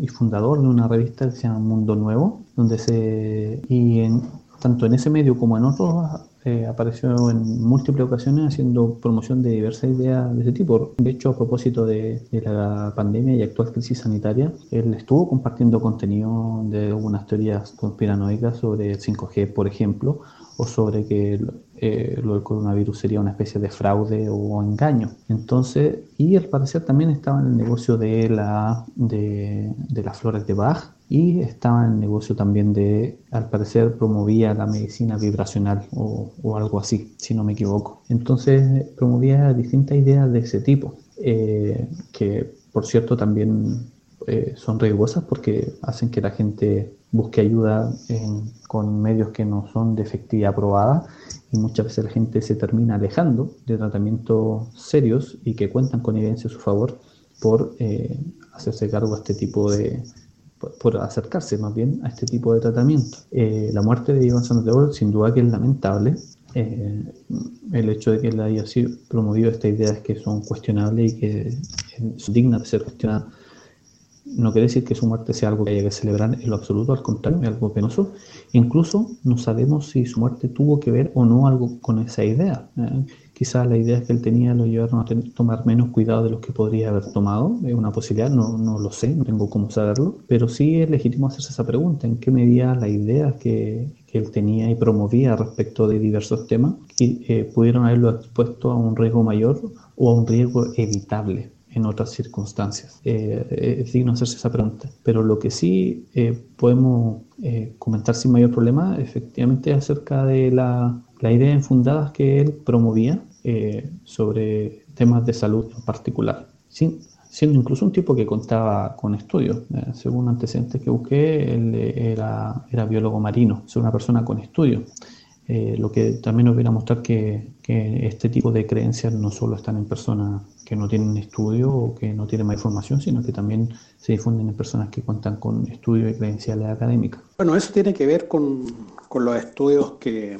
y fundador de una revista que se llama Mundo Nuevo, donde se, y en, tanto en ese medio como en otros eh, apareció en múltiples ocasiones haciendo promoción de diversas ideas de ese tipo. De hecho, a propósito de, la pandemia y actual crisis sanitaria, él estuvo compartiendo contenido de algunas teorías conspiranoicas sobre el 5G, por ejemplo, o sobre que eh, lo del coronavirus sería una especie de fraude o engaño. Entonces, y al parecer también estaba en el negocio de, la, de, de las flores de Bach y estaba en el negocio también de, al parecer, promovía la medicina vibracional o, o algo así, si no me equivoco. Entonces, promovía distintas ideas de ese tipo, eh, que por cierto también eh, son riesgosas porque hacen que la gente busque ayuda con medios que no son de efectividad probada muchas veces la gente se termina alejando de tratamientos serios y que cuentan con evidencia a su favor por eh, hacerse cargo a este tipo de por, acercarse más bien a este tipo de tratamiento. Eh, la muerte de Iván Oro sin duda que es lamentable. Eh, el hecho de que él haya sido promovido esta idea es que son cuestionables y que son dignas de ser cuestionadas no quiere decir que su muerte sea algo que haya que celebrar en lo absoluto, al contrario, es algo penoso. Incluso no sabemos si su muerte tuvo que ver o no algo con esa idea. ¿eh? Quizás la idea que él tenía lo llevaron a tomar menos cuidado de los que podría haber tomado. Es una posibilidad, no, no lo sé, no tengo cómo saberlo. Pero sí es legítimo hacerse esa pregunta, en qué medida las ideas que, que él tenía y promovía respecto de diversos temas eh, pudieron haberlo expuesto a un riesgo mayor o a un riesgo evitable en otras circunstancias. Eh, es digno hacerse esa pregunta. Pero lo que sí eh, podemos eh, comentar sin mayor problema, efectivamente, acerca de la, la idea infundadas que él promovía sobre temas de salud en particular. Siendo incluso un tipo que contaba con estudios. según antecedentes que busqué, él era, era biólogo marino, es una persona con estudios. lo que también nos viene a mostrar que, que, este tipo de creencias no solo están en personas que no tienen estudio o que no tienen más información, sino que también se difunden en personas que cuentan con estudios y credenciales académicas. Bueno, eso tiene que ver con, con los estudios que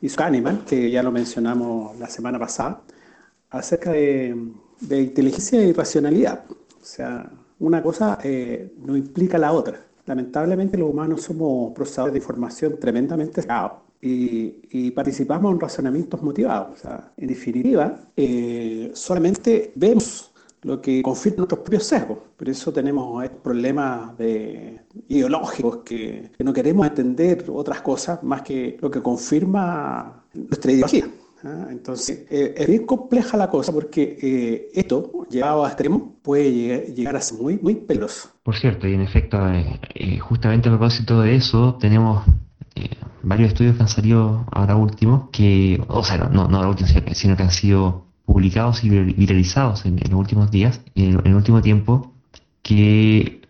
hizo Kahneman, que ya lo mencionamos la semana pasada, acerca de, de inteligencia y racionalidad. O sea, una cosa eh, no implica la otra. Lamentablemente los humanos somos procesadores de información tremendamente y, participamos en razonamientos motivados. en definitiva, eh, solamente vemos lo que confirma nuestros propios sesgos. Por eso tenemos problemas de, ideológicos que, no queremos entender otras cosas más que lo que confirma nuestra ideología. ¿ah? Entonces, eh, es bien compleja la cosa porque eh, esto, llevado a extremo, puede llegar, a ser muy, muy peligroso. Por cierto, y en efecto, eh, justamente a propósito de eso, tenemos varios estudios que han salido ahora último, que, o sea, no, no ahora último, sino que han sido publicados y viralizados en, los últimos días, en, el último tiempo, que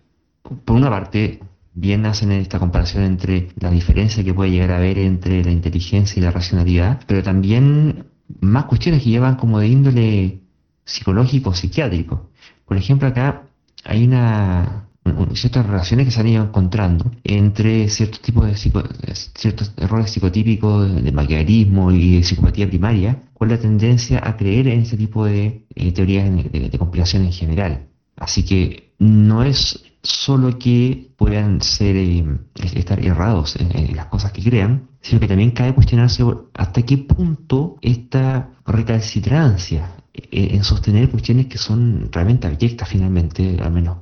por una parte bien hacen esta comparación entre la diferencia que puede llegar a haber entre la inteligencia y la racionalidad, pero también más cuestiones que llevan como de índole psicológico psiquiátrico. Por ejemplo, acá hay una ciertas relaciones que se han ido encontrando entre ciertos tipos de ciertos errores psicotípicos de maquiavelismo y de psicopatía primaria con la tendencia a creer en ese tipo de eh, teorías de, compilación en general. Así que no es solo que puedan ser eh, estar errados en, las cosas que crean, sino que también cabe cuestionarse hasta qué punto esta recalcitrancia eh, en sostener cuestiones que son realmente abyectas finalmente, al menos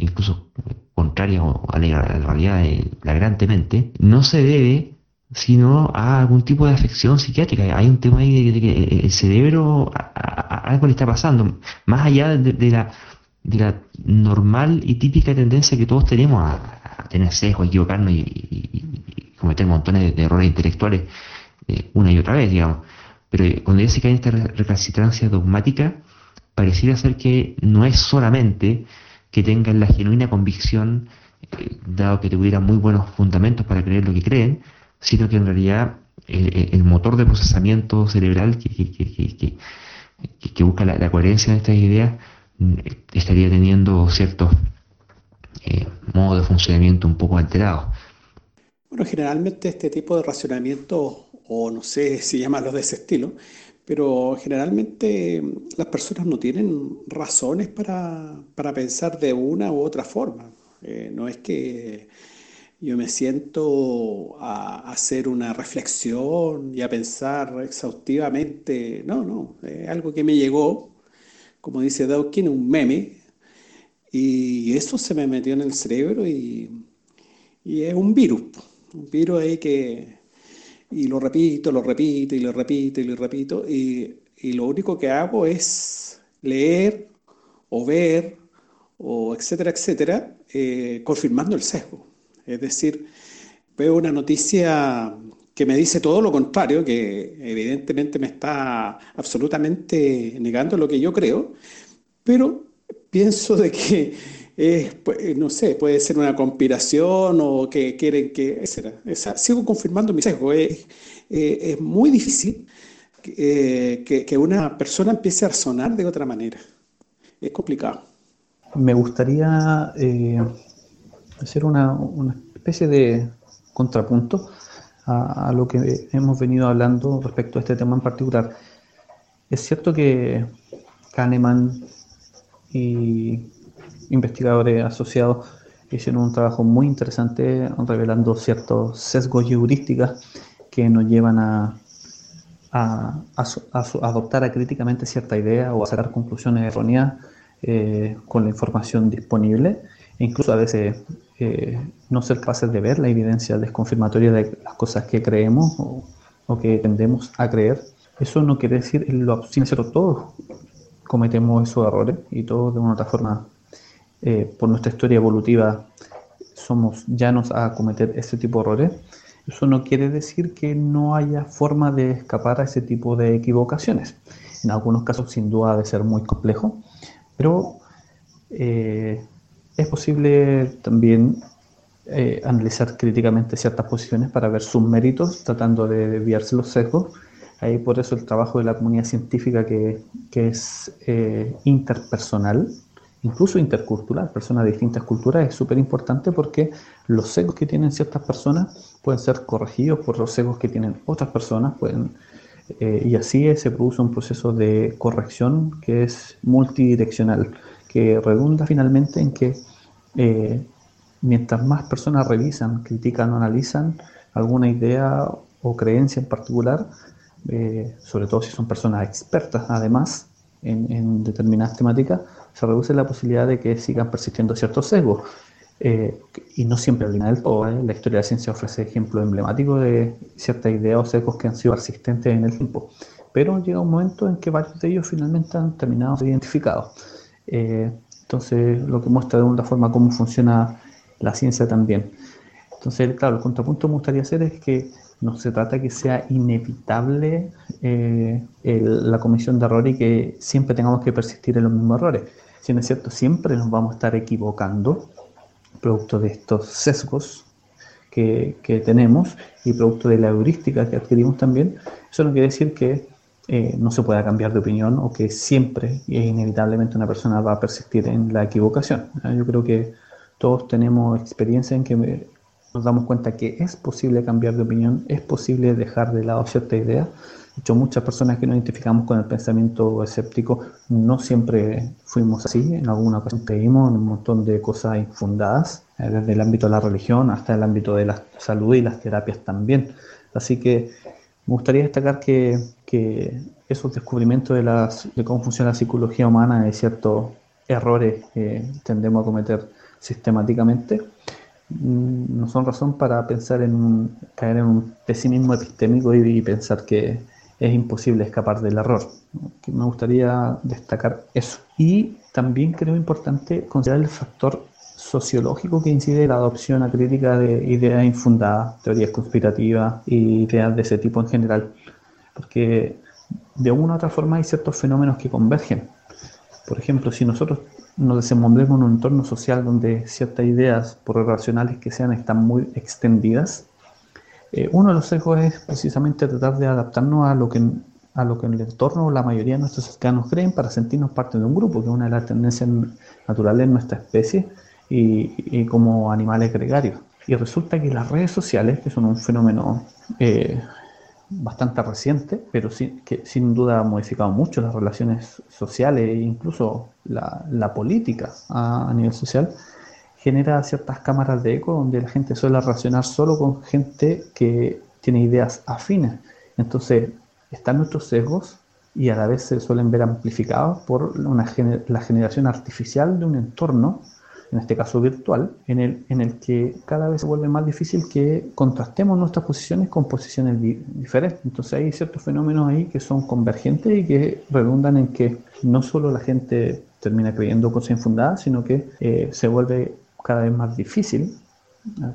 incluso contraria a la realidad flagrantemente, no se debe sino a algún tipo de afección psiquiátrica. Hay un tema ahí de, que el cerebro, algo le está pasando, más allá de, la, normal y típica tendencia que todos tenemos a, tener sesgo, a equivocarnos y, cometer montones de, errores intelectuales eh, una y otra vez, digamos. Pero cuando ya cae en esta recalcitrancia dogmática, pareciera ser que no es solamente que tengan la genuina convicción, eh, dado que tuvieran muy buenos fundamentos para creer lo que creen, sino que en realidad el, motor de procesamiento cerebral que, que, que, busca la, coherencia de estas ideas mm, estaría teniendo ciertos eh, modos de funcionamiento un poco alterados. Bueno, generalmente este tipo de racionamiento, o no sé si llamarlo de ese estilo, pero generalmente las personas no tienen razones para, pensar de una u otra forma. Eh, no es que yo me siento a, hacer una reflexión y a pensar exhaustivamente. No, no, es algo que me llegó, como dice Dawkins, un meme, y eso se me metió en el cerebro y, y es un virus, un virus ahí que y lo repito, lo repito y lo repito y lo repito y, lo único que hago es leer o ver o etcétera, etcétera, eh, confirmando el sesgo. Es decir, veo una noticia que me dice todo lo contrario, que evidentemente me está absolutamente negando lo que yo creo, pero pienso de que pues, no sé, puede ser una conspiración o que quieren que, sigo confirmando mi sesgo. Es, eh, es muy difícil eh, que, que, una persona empiece a razonar de otra manera. Es complicado. Me gustaría eh, hacer una, una, especie de contrapunto a, a, lo que hemos venido hablando respecto a este tema en particular. Es cierto que Kahneman y investigadores asociados hicieron un trabajo muy interesante revelando ciertos sesgos y heurísticas que nos llevan a, a, adoptar críticamente cierta idea o a sacar conclusiones erróneas eh, con la información disponible e incluso a veces eh, no ser capaces de ver la evidencia desconfirmatoria de las cosas que creemos o, que tendemos a creer. Eso no quiere decir, lo, sin todos cometemos esos errores y todos de una u otra forma eh, por nuestra historia evolutiva somos llanos a cometer ese tipo de errores, eso no quiere decir que no haya forma de escapar a ese tipo de equivocaciones. En algunos casos sin duda de ser muy complejo, pero eh, es posible también eh, analizar críticamente ciertas posiciones para ver sus méritos, tratando de desviarse los sesgos. Ahí por eso el trabajo de la comunidad científica que, que es interpersonal, incluso intercultural, personas de distintas culturas, es súper importante porque los sesgos que tienen ciertas personas pueden ser corregidos por los sesgos que tienen otras personas, eh, y así se produce un proceso de corrección que es multidireccional, que redunda finalmente en que eh, mientras más personas revisan, critican o analizan alguna idea o creencia en particular, eh, sobre todo si son personas expertas además en, en determinadas temáticas, se reduce la posibilidad de que sigan persistiendo ciertos sesgos. Eh, y no siempre el del todo. ¿eh? La historia de la ciencia ofrece ejemplos emblemáticos de ciertas ideas o sesgos que han sido persistentes en el tiempo. Pero llega un momento en que varios de ellos finalmente han terminado de identificados. Eh, entonces, lo que muestra de una forma cómo funciona la ciencia también. Entonces, claro, el contrapunto que me gustaría hacer es que no se trata que sea inevitable la comisión de errores y que siempre tengamos que persistir en los mismos errores. Si no es cierto, siempre nos vamos a estar equivocando producto de estos sesgos que, tenemos y producto de la heurística que adquirimos también, eso no quiere decir que eh, no se pueda cambiar de opinión o que siempre e inevitablemente una persona va a persistir en la equivocación. Yo creo que todos tenemos experiencia en que nos damos cuenta que es posible cambiar de opinión, es posible dejar de lado cierta idea de hecho, muchas personas que nos identificamos con el pensamiento escéptico no siempre fuimos así. En alguna ocasión creímos en un montón de cosas infundadas, eh, desde el ámbito de la religión hasta el ámbito de la salud y las terapias también. Así que me gustaría destacar que, que esos descubrimientos de, las, de cómo funciona la psicología humana y ciertos errores que tendemos a cometer sistemáticamente no son razón para pensar en caer en un pesimismo epistémico y pensar que es imposible escapar del error. Me gustaría destacar eso. Y también creo importante considerar el factor sociológico que incide en la adopción acrítica de ideas infundadas, teorías conspirativas y ideas de ese tipo en general. Porque de una u otra forma hay ciertos fenómenos que convergen. Por ejemplo, si nosotros nos desenvolvemos en un entorno social donde ciertas ideas, por racionales que sean, están muy extendidas, eh, uno de los sesgos es precisamente tratar de adaptarnos a lo que a lo que en el entorno la mayoría de nuestros cercanos creen para sentirnos parte de un grupo, que es una de las tendencias naturales en nuestra especie y, como animales gregarios. Y resulta que las redes sociales, que son un fenómeno eh, bastante reciente, pero que sin duda ha modificado mucho las relaciones sociales e incluso la, la política a, a nivel social, genera ciertas cámaras de eco donde la gente suele relacionar solo con gente que tiene ideas afines. Entonces, están nuestros sesgos y a la vez se suelen ver amplificados por una, la generación artificial de un entorno, en este caso virtual, en el, en el que cada vez se vuelve más difícil que contrastemos nuestras posiciones con posiciones diferentes. Entonces hay ciertos fenómenos ahí que son convergentes y que redundan en que no solo la gente termina creyendo cosas infundadas, sino que eh, se vuelve cada vez más difícil,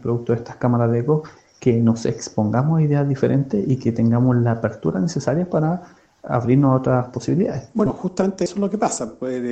producto de estas cámaras de eco, que nos expongamos a ideas diferentes y que tengamos la apertura necesaria para abrirnos a otras posibilidades. Bueno, justamente eso es lo que pasa, pues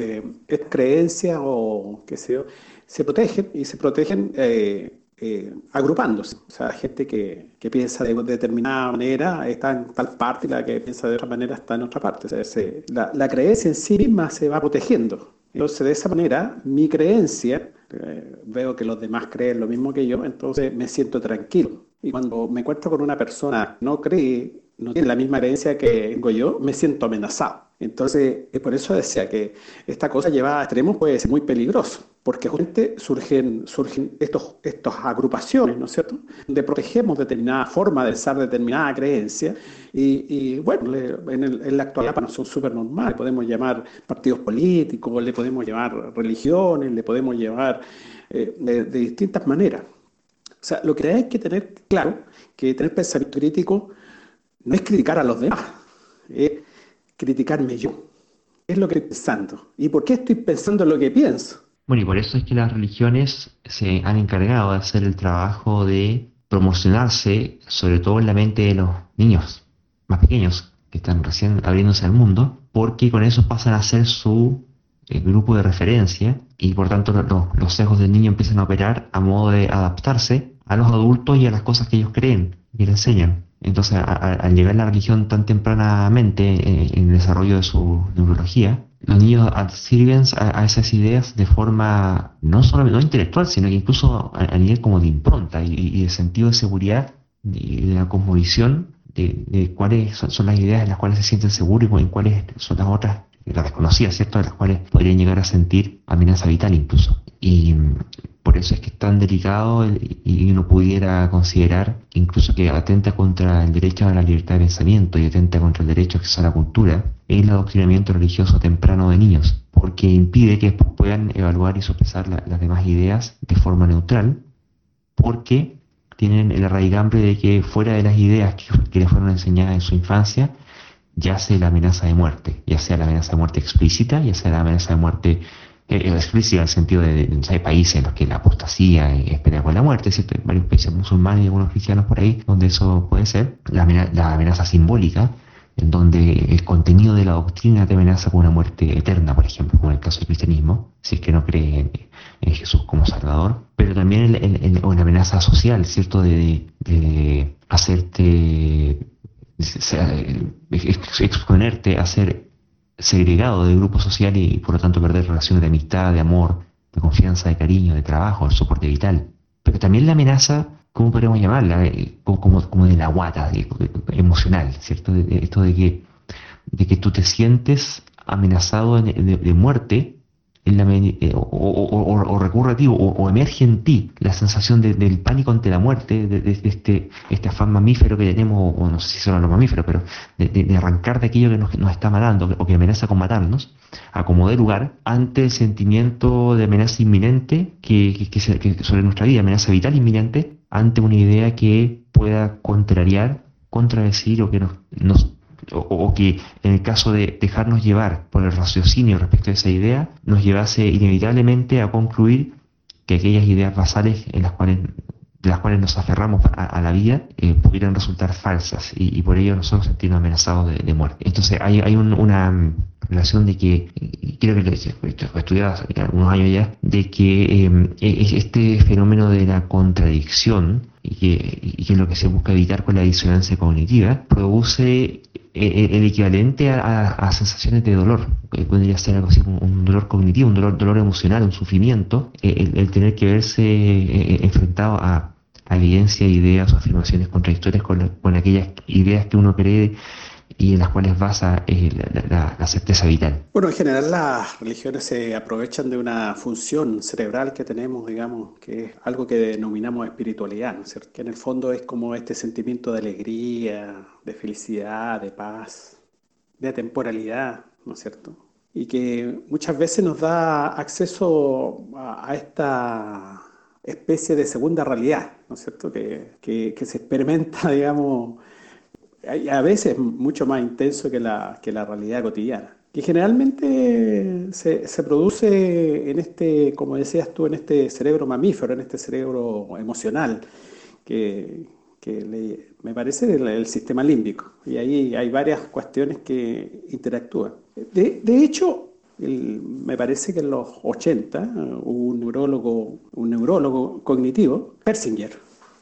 estas creencias o qué sé yo, se protegen y se protegen eh, eh, agrupándose. O sea, gente que, que, piensa de determinada manera está en tal parte y la que piensa de otra manera está en otra parte. O sea, la, la creencia en sí misma se va protegiendo. Entonces, de esa manera, mi creencia eh, veo que los demás creen lo mismo que yo, entonces me siento tranquilo. Y cuando me encuentro con una persona que no cree, no tiene la misma creencia que tengo yo, me siento amenazado. Entonces, por eso decía que esta cosa llevada a extremos puede ser muy peligroso, porque justamente surgen, surgen estos, estas agrupaciones, ¿no es cierto?, donde protegemos determinada forma de pensar, determinada creencia, y, bueno, en, la actualidad para nosotros son súper normales, podemos llamar partidos políticos, le podemos llamar religiones, le podemos llamar eh, de, distintas maneras. O sea, lo que hay que tener claro que tener pensamiento crítico no es criticar a los demás, criticarme yo. ¿Qué es lo que estoy pensando? ¿Y por qué estoy pensando en lo que pienso? Bueno, y por eso es que las religiones se han encargado de hacer el trabajo de promocionarse, sobre todo en la mente de los niños más pequeños, que están recién abriéndose al mundo, porque con eso pasan a ser su eh, grupo de referencia y por tanto los, los sesgos del niño empiezan a operar a modo de adaptarse a los adultos y a las cosas que ellos creen y le enseñan. Entonces, al llegar la religión tan tempranamente eh, en el desarrollo de su neurología, los niños sirven a, esas ideas de forma no solo no intelectual, sino que incluso a, nivel como de impronta y, de sentido de seguridad y de la cosmovisión de, cuáles son, las ideas en las cuales se sienten seguros y cuáles son las otras, las desconocidas, ¿cierto?, de las cuales podrían llegar a sentir amenaza vital incluso. Y por eso es que es tan delicado y uno pudiera considerar incluso que atenta contra el derecho a la libertad de pensamiento y atenta contra el derecho a la cultura el adoctrinamiento religioso temprano de niños porque impide que puedan evaluar y sopesar las demás ideas de forma neutral, porque tienen el arraigambre de que fuera de las ideas que, que les fueron enseñadas en su infancia, yace la amenaza de muerte, ya sea la amenaza de muerte explícita, ya sea la amenaza de muerte eh, explícita en el sentido de, de, hay países en los que la apostasía es pena con la muerte, ¿cierto? Hay varios países musulmanes y algunos cristianos por ahí donde eso puede ser, la, la amenaza simbólica, en donde el contenido de la doctrina te amenaza con una muerte eterna, por ejemplo, como en el caso del cristianismo, si es que no cree en, Jesús como Salvador, pero también en, una amenaza social, ¿cierto? De, de hacerte exponerte a ser segregado del grupo social y por lo tanto perder relaciones de amistad, de amor, de confianza, de cariño, de trabajo, de soporte vital. Pero también la amenaza, ¿cómo podemos llamarla? Eh, como, como de la guata, emocional, ¿cierto? esto de que, de que tú te sientes amenazado de muerte eh, o, recurre a ti o, emerge en ti la sensación del pánico ante la muerte, de, este, este afán mamífero que tenemos, o no sé si son los mamíferos, pero de, arrancar de aquello que nos, está matando o que amenaza con matarnos, a de lugar ante el sentimiento de amenaza inminente que, que, sobre nuestra vida, amenaza vital inminente, ante una idea que pueda contrariar, contradecir o que nos o, que en el caso de dejarnos llevar por el raciocinio respecto a esa idea, nos llevase inevitablemente a concluir que aquellas ideas basales en las cuales de las cuales nos aferramos a, la vida eh, pudieran resultar falsas y, por ello nosotros sentirnos amenazados de, muerte. Entonces hay, hay una relación de que, creo que lo he estudiado hace algunos años ya, de que em, e, este fenómeno de la contradicción y que, y que lo que se busca evitar con la disonancia cognitiva, produce el equivalente a, sensaciones de dolor, podría ser algo así como un dolor cognitivo, un dolor, dolor emocional, un sufrimiento, eh, el, tener que verse enfrentado a, a evidencia, ideas o afirmaciones contradictorias con, con aquellas ideas que uno cree y en las cuales basa eh, la, certeza vital. Bueno, en general las religiones se aprovechan de una función cerebral que tenemos, digamos, que es algo que denominamos espiritualidad, ¿no es cierto? Que en el fondo es como este sentimiento de alegría, de felicidad, de paz, de temporalidad, ¿no es cierto? Y que muchas veces nos da acceso a, esta especie de segunda realidad, ¿no es cierto? Que, que, que se experimenta, [LAUGHS] digamos, a veces mucho más intenso que la, que la realidad cotidiana. Que generalmente se, se, produce en este, como decías tú, en este cerebro mamífero, en este cerebro emocional, que, que me parece el, sistema límbico. Y ahí hay varias cuestiones que interactúan. De, de hecho, me parece que en los 80 hubo un neurólogo, un neurólogo cognitivo, Persinger,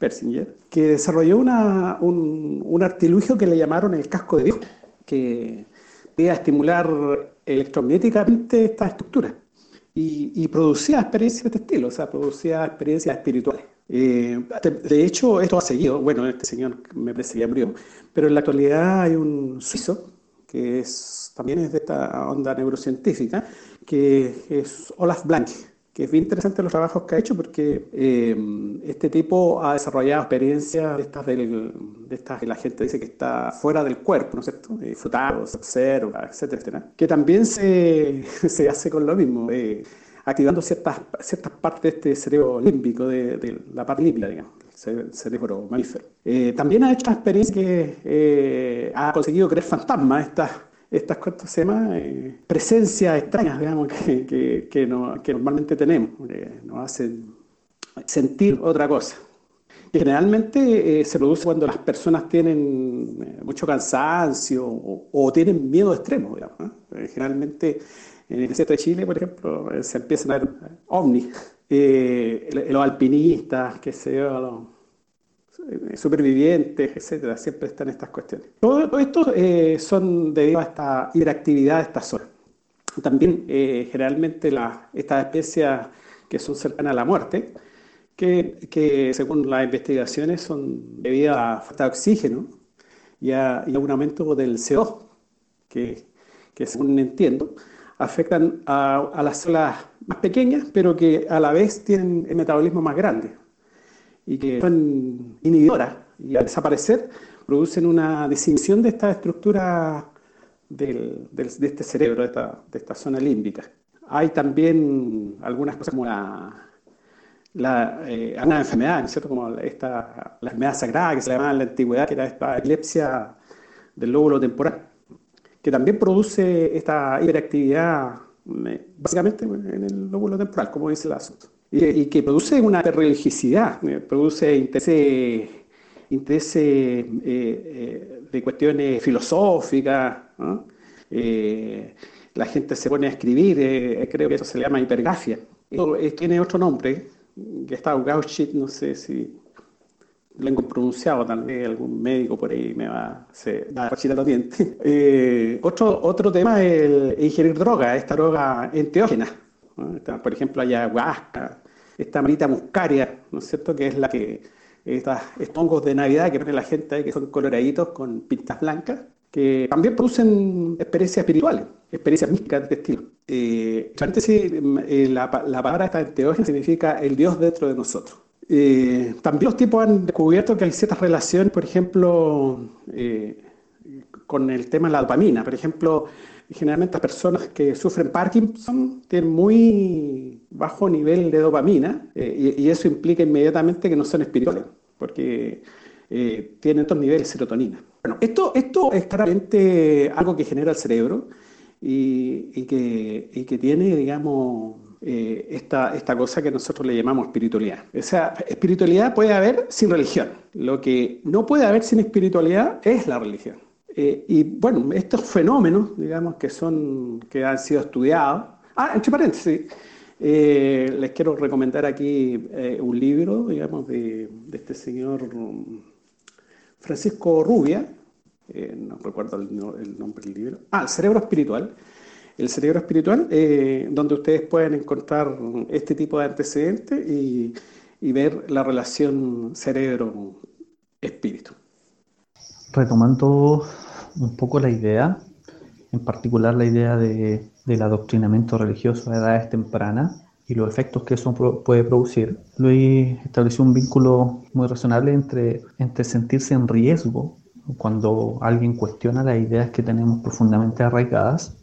Persinger, que desarrolló una, un, un, artilugio que le llamaron el casco de Dios, que podía estimular electromagnéticamente esta estructura. Y, y, producía experiencias de este estilo, o sea, producía experiencias espirituales. Eh, de hecho, esto ha seguido, bueno, este señor me parece que murió, pero en la actualidad hay un suizo que es, también es de esta onda neurocientífica, que es Olaf Blank, que es bien interesante los trabajos que ha hecho porque eh, este tipo ha desarrollado experiencias de estas, del, de estas que la gente dice que está fuera del cuerpo, ¿no es cierto? Eh, observa, etcétera, etcétera. Que también se, [LAUGHS] se hace con lo mismo, eh, activando ciertas, ciertas partes de este cerebro límbico, de, de la parte límbica, digamos, cerebro mamífero. Eh, también ha hecho experiencias que eh, ha conseguido creer fantasmas, estas estas cuantas se eh, presencias extrañas, digamos, que, que, normalmente tenemos, que nos hacen sentir otra cosa. Generalmente eh, se produce cuando las personas tienen eh, mucho cansancio o, tienen miedo extremo, digamos. Generalmente en el desierto de Chile, por ejemplo, se empiezan a ver ovnis. los alpinistas, que se los eh, supervivientes, etcétera, siempre están estas cuestiones. Todo, esto eh, son debido a esta hiperactividad de esta zona. También eh, generalmente estas especies que son cercanas a la muerte, que, según las investigaciones son debidas a falta de oxígeno y a, un aumento del CO2, que, que según entiendo, afectan a, a, las células más pequeñas, pero que a la vez tienen el metabolismo más grande y que son inhibidoras y al desaparecer producen una distinción de esta estructura del, de este cerebro, de esta, de esta, zona límbica. hay también algunas cosas como la, la eh, una enfermedad, ¿cierto? Como esta, la enfermedad sagrada que se llamaba en la antigüedad, que era esta epilepsia del lóbulo temporal, que también produce esta hiperactividad eh, básicamente en el lóbulo temporal, como dice el asunto. Y, que produce una religiosidad, eh, produce intereses, intereses de cuestiones filosóficas, la gente se pone a escribir, creo que eso se le llama hipergafia. tiene otro nombre, que está Gauchit, no sé si lo he pronunciado, tal vez algún médico por ahí me va, se va a rechitar los dientes. [LAUGHS] Eh, otro, otro tema es el ingerir droga, esta droga enteógena. por ejemplo, ayahuasca, esta marita muscaria, ¿no es cierto? Que es la que, estos hongos de Navidad que pone la gente ahí, que son coloraditos con pintas blancas, que también producen experiencias espirituales, experiencias místicas de este estilo. Eh, eh la, la, palabra esta enteógena significa el Dios dentro de nosotros. Eh, también los tipos han descubierto que hay ciertas relaciones, por ejemplo, eh, con el tema de la dopamina. Por ejemplo, generalmente las personas que sufren Parkinson tienen muy bajo nivel de dopamina y, y, eso implica inmediatamente que no son espirituales, porque tienen estos niveles de serotonina. Bueno, esto, esto es claramente algo que genera el cerebro y, que, que, tiene, digamos, eh, esta, esta cosa que nosotros le llamamos espiritualidad. O sea, espiritualidad puede haber sin religión. Lo que no puede haber sin espiritualidad es la religión. Eh, y bueno, estos fenómenos, digamos, que, son, que han sido estudiados. Ah, entre paréntesis, eh, les quiero recomendar aquí un libro, digamos, de, este señor Francisco Rubia, eh, no recuerdo el, nombre del libro, ah, El cerebro espiritual, el cerebro espiritual, eh, donde ustedes pueden encontrar este tipo de antecedentes y, ver la relación cerebro-espíritu. Retomando un poco la idea, en particular la idea de, del adoctrinamiento religioso a edades tempranas, y los efectos que eso puede producir, Luis estableció un vínculo muy razonable entre, entre sentirse en riesgo cuando alguien cuestiona las ideas que tenemos profundamente arraigadas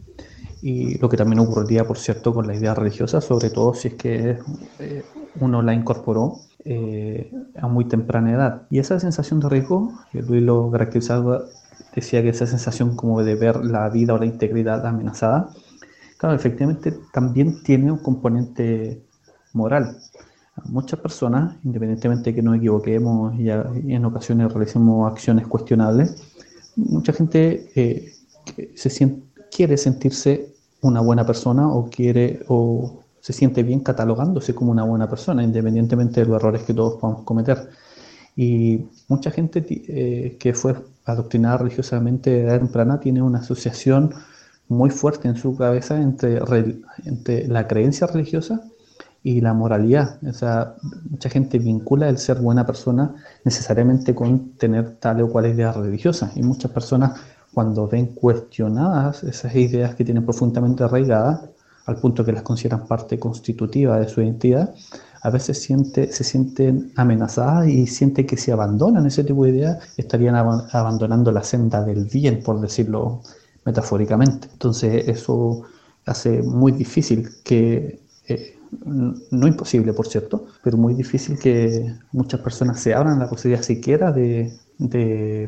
y lo que también ocurriría, por cierto, con la idea religiosa, sobre todo si es que eh, uno la incorporó eh, a muy temprana edad. Y esa sensación de riesgo, Luis lo caracterizaba, decía que esa sensación como de ver la vida o la integridad amenazada, Claro, efectivamente también tiene un componente moral. Muchas personas, independientemente de que nos equivoquemos y, en ocasiones realicemos acciones cuestionables, mucha gente eh, se quiere sentirse una buena persona o quiere o se siente bien catalogándose como una buena persona, independientemente de los errores que todos podamos cometer. Y mucha gente eh, que fue adoctrinada religiosamente de edad temprana tiene una asociación muy fuerte en su cabeza entre, la creencia religiosa y la moralidad. O sea, mucha gente vincula el ser buena persona necesariamente con tener tal o cual idea religiosa. Y muchas personas, cuando ven cuestionadas esas ideas que tienen profundamente arraigadas, al punto que las consideran parte constitutiva de su identidad, a veces siente, se sienten amenazadas y sienten que si abandonan ese tipo de ideas, estarían abandonando la senda del bien, por decirlo metafóricamente. Entonces eso hace muy difícil que, eh, no imposible por cierto, pero muy difícil que muchas personas se abran la posibilidad siquiera de,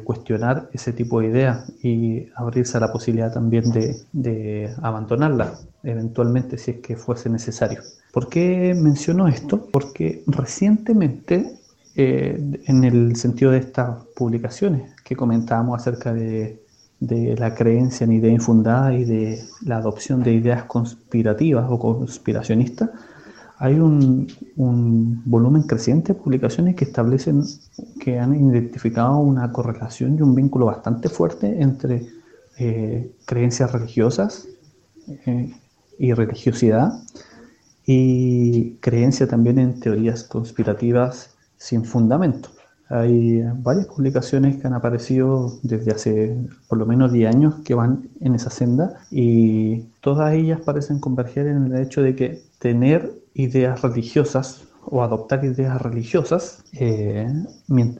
cuestionar ese tipo de ideas y abrirse a la posibilidad también de, de abandonarla eventualmente si es que fuese necesario. ¿Por qué menciono esto? Porque recientemente, eh, en el sentido de estas publicaciones que comentábamos acerca de la creencia en idea infundada y de la adopción de ideas conspirativas o conspiracionistas, hay un, volumen creciente de publicaciones que establecen que han identificado una correlación y un vínculo bastante fuerte entre eh, creencias religiosas eh, y religiosidad y creencia también en teorías conspirativas sin fundamento. Hay varias publicaciones que han aparecido desde hace por lo menos 10 años que van en esa senda y todas ellas parecen converger en el hecho de que tener ideas religiosas o adoptar ideas religiosas eh,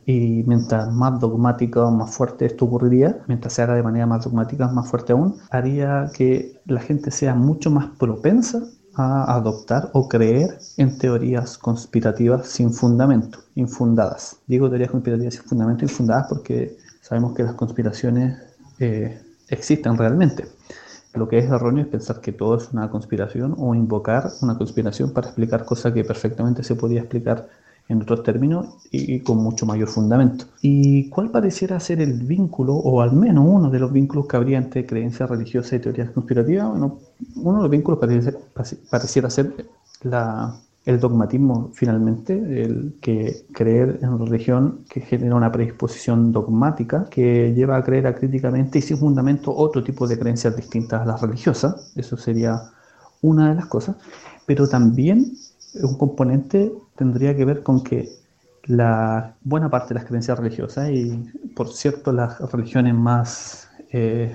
y mientras más dogmática o más fuerte esto ocurriría, mientras se haga de manera más dogmática, más fuerte aún, haría que la gente sea mucho más propensa a adoptar o creer en teorías conspirativas sin fundamento, infundadas. Digo teorías conspirativas sin fundamento, infundadas porque sabemos que las conspiraciones eh, existen realmente. Lo que es erróneo es pensar que todo es una conspiración o invocar una conspiración para explicar cosas que perfectamente se podía explicar en otros términos y, con mucho mayor fundamento. ¿Y cuál pareciera ser el vínculo, o al menos uno de los vínculos que habría entre creencias religiosas y teorías conspirativas? Bueno, uno de los vínculos pareciera ser la, el dogmatismo finalmente, el que creer en religión que genera una predisposición dogmática que lleva a creer acríticamente y sin fundamento otro tipo de creencias distintas a las religiosas, eso sería una de las cosas, pero también un componente tendría que ver con que la buena parte de las creencias religiosas y por cierto las religiones más, eh,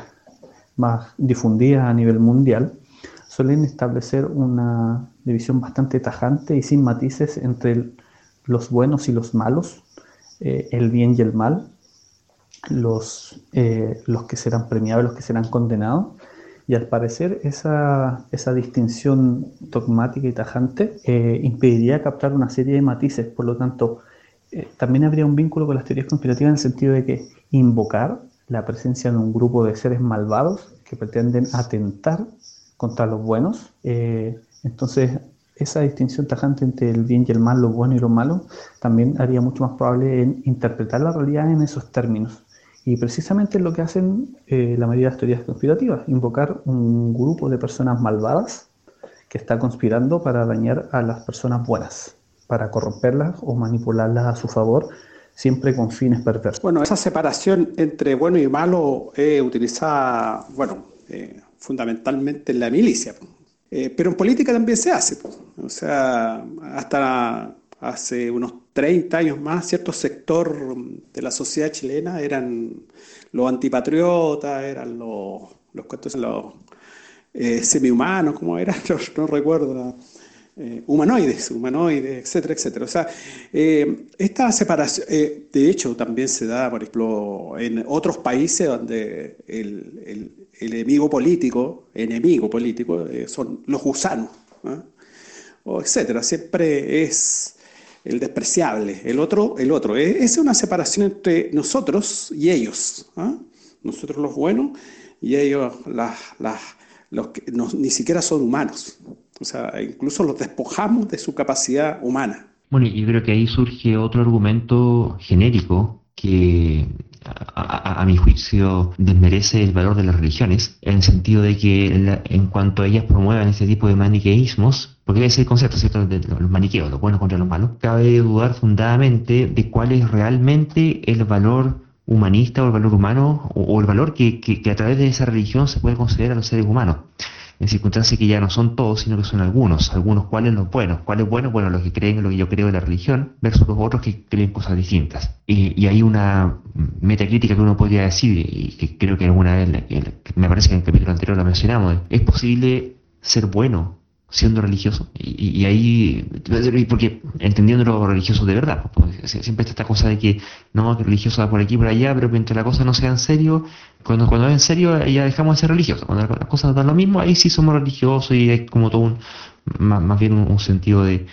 más difundidas a nivel mundial suelen establecer una división bastante tajante y sin matices entre los buenos y los malos, eh, el bien y el mal, los, eh, los que serán premiados, los que serán condenados, y al parecer esa, esa distinción dogmática y tajante eh, impediría captar una serie de matices. Por lo tanto, eh, también habría un vínculo con las teorías conspirativas en el sentido de que invocar la presencia de un grupo de seres malvados que pretenden atentar contra los buenos. Eh, entonces, esa distinción tajante entre el bien y el mal, lo bueno y lo malo, también haría mucho más probable en interpretar la realidad en esos términos. Y precisamente es lo que hacen eh, la mayoría de las teorías conspirativas, invocar un grupo de personas malvadas que está conspirando para dañar a las personas buenas, para corromperlas o manipularlas a su favor, siempre con fines perversos. Bueno, esa separación entre bueno y malo es utilizada, bueno, eh, fundamentalmente en la milicia, eh, pero en política también se hace. O sea, hasta hace unos 30 años más, cierto sector de la sociedad chilena eran los antipatriotas, eran los, los, los eh, semi-humanos, ¿cómo eran? [LAUGHS] No, recuerdo. Eh, humanoides, humanoides, etcétera, etcétera. O sea, eh, esta separación, de hecho, también se da, por ejemplo, en otros países donde el, el, enemigo político, enemigo político, son los gusanos, o etcétera. Siempre es el despreciable, el otro, el otro. E, es una separación entre nosotros y ellos. ¿ah? Nosotros los buenos y ellos las, los que ni siquiera son humanos. O sea, incluso los despojamos de su capacidad humana. Bueno, yo creo que ahí surge otro argumento genérico que a, mi juicio desmerece el valor de las religiones, en el sentido de que en cuanto a ellas promuevan este tipo de maniqueísmos, porque ese concepto ¿cierto? de los maniqueos, los buenos contra los malos, cabe dudar fundadamente de cuál es realmente el valor humanista o el valor humano o, el valor que, a través de esa religión se puede considerar a los seres humanos en circunstancias que ya no son todos, sino que son algunos. Algunos, ¿cuáles los buenos? ¿Cuáles buenos? Bueno, los que creen en lo que yo creo de la religión, versus los otros que creen cosas distintas. Y, hay una metacrítica que uno podría decir, y que creo que alguna vez, me parece que en el capítulo anterior lo mencionamos, es posible ser bueno siendo religioso. Y, ahí, porque entendiendo lo religioso de verdad, siempre está esta cosa de que no, que religioso va por aquí por allá, pero mientras la cosa no sea en serio, cuando, cuando es en serio ya dejamos de ser religiosos. Cuando las cosas dan lo mismo, ahí sí somos religiosos y hay como todo un, más, bien un, sentido de,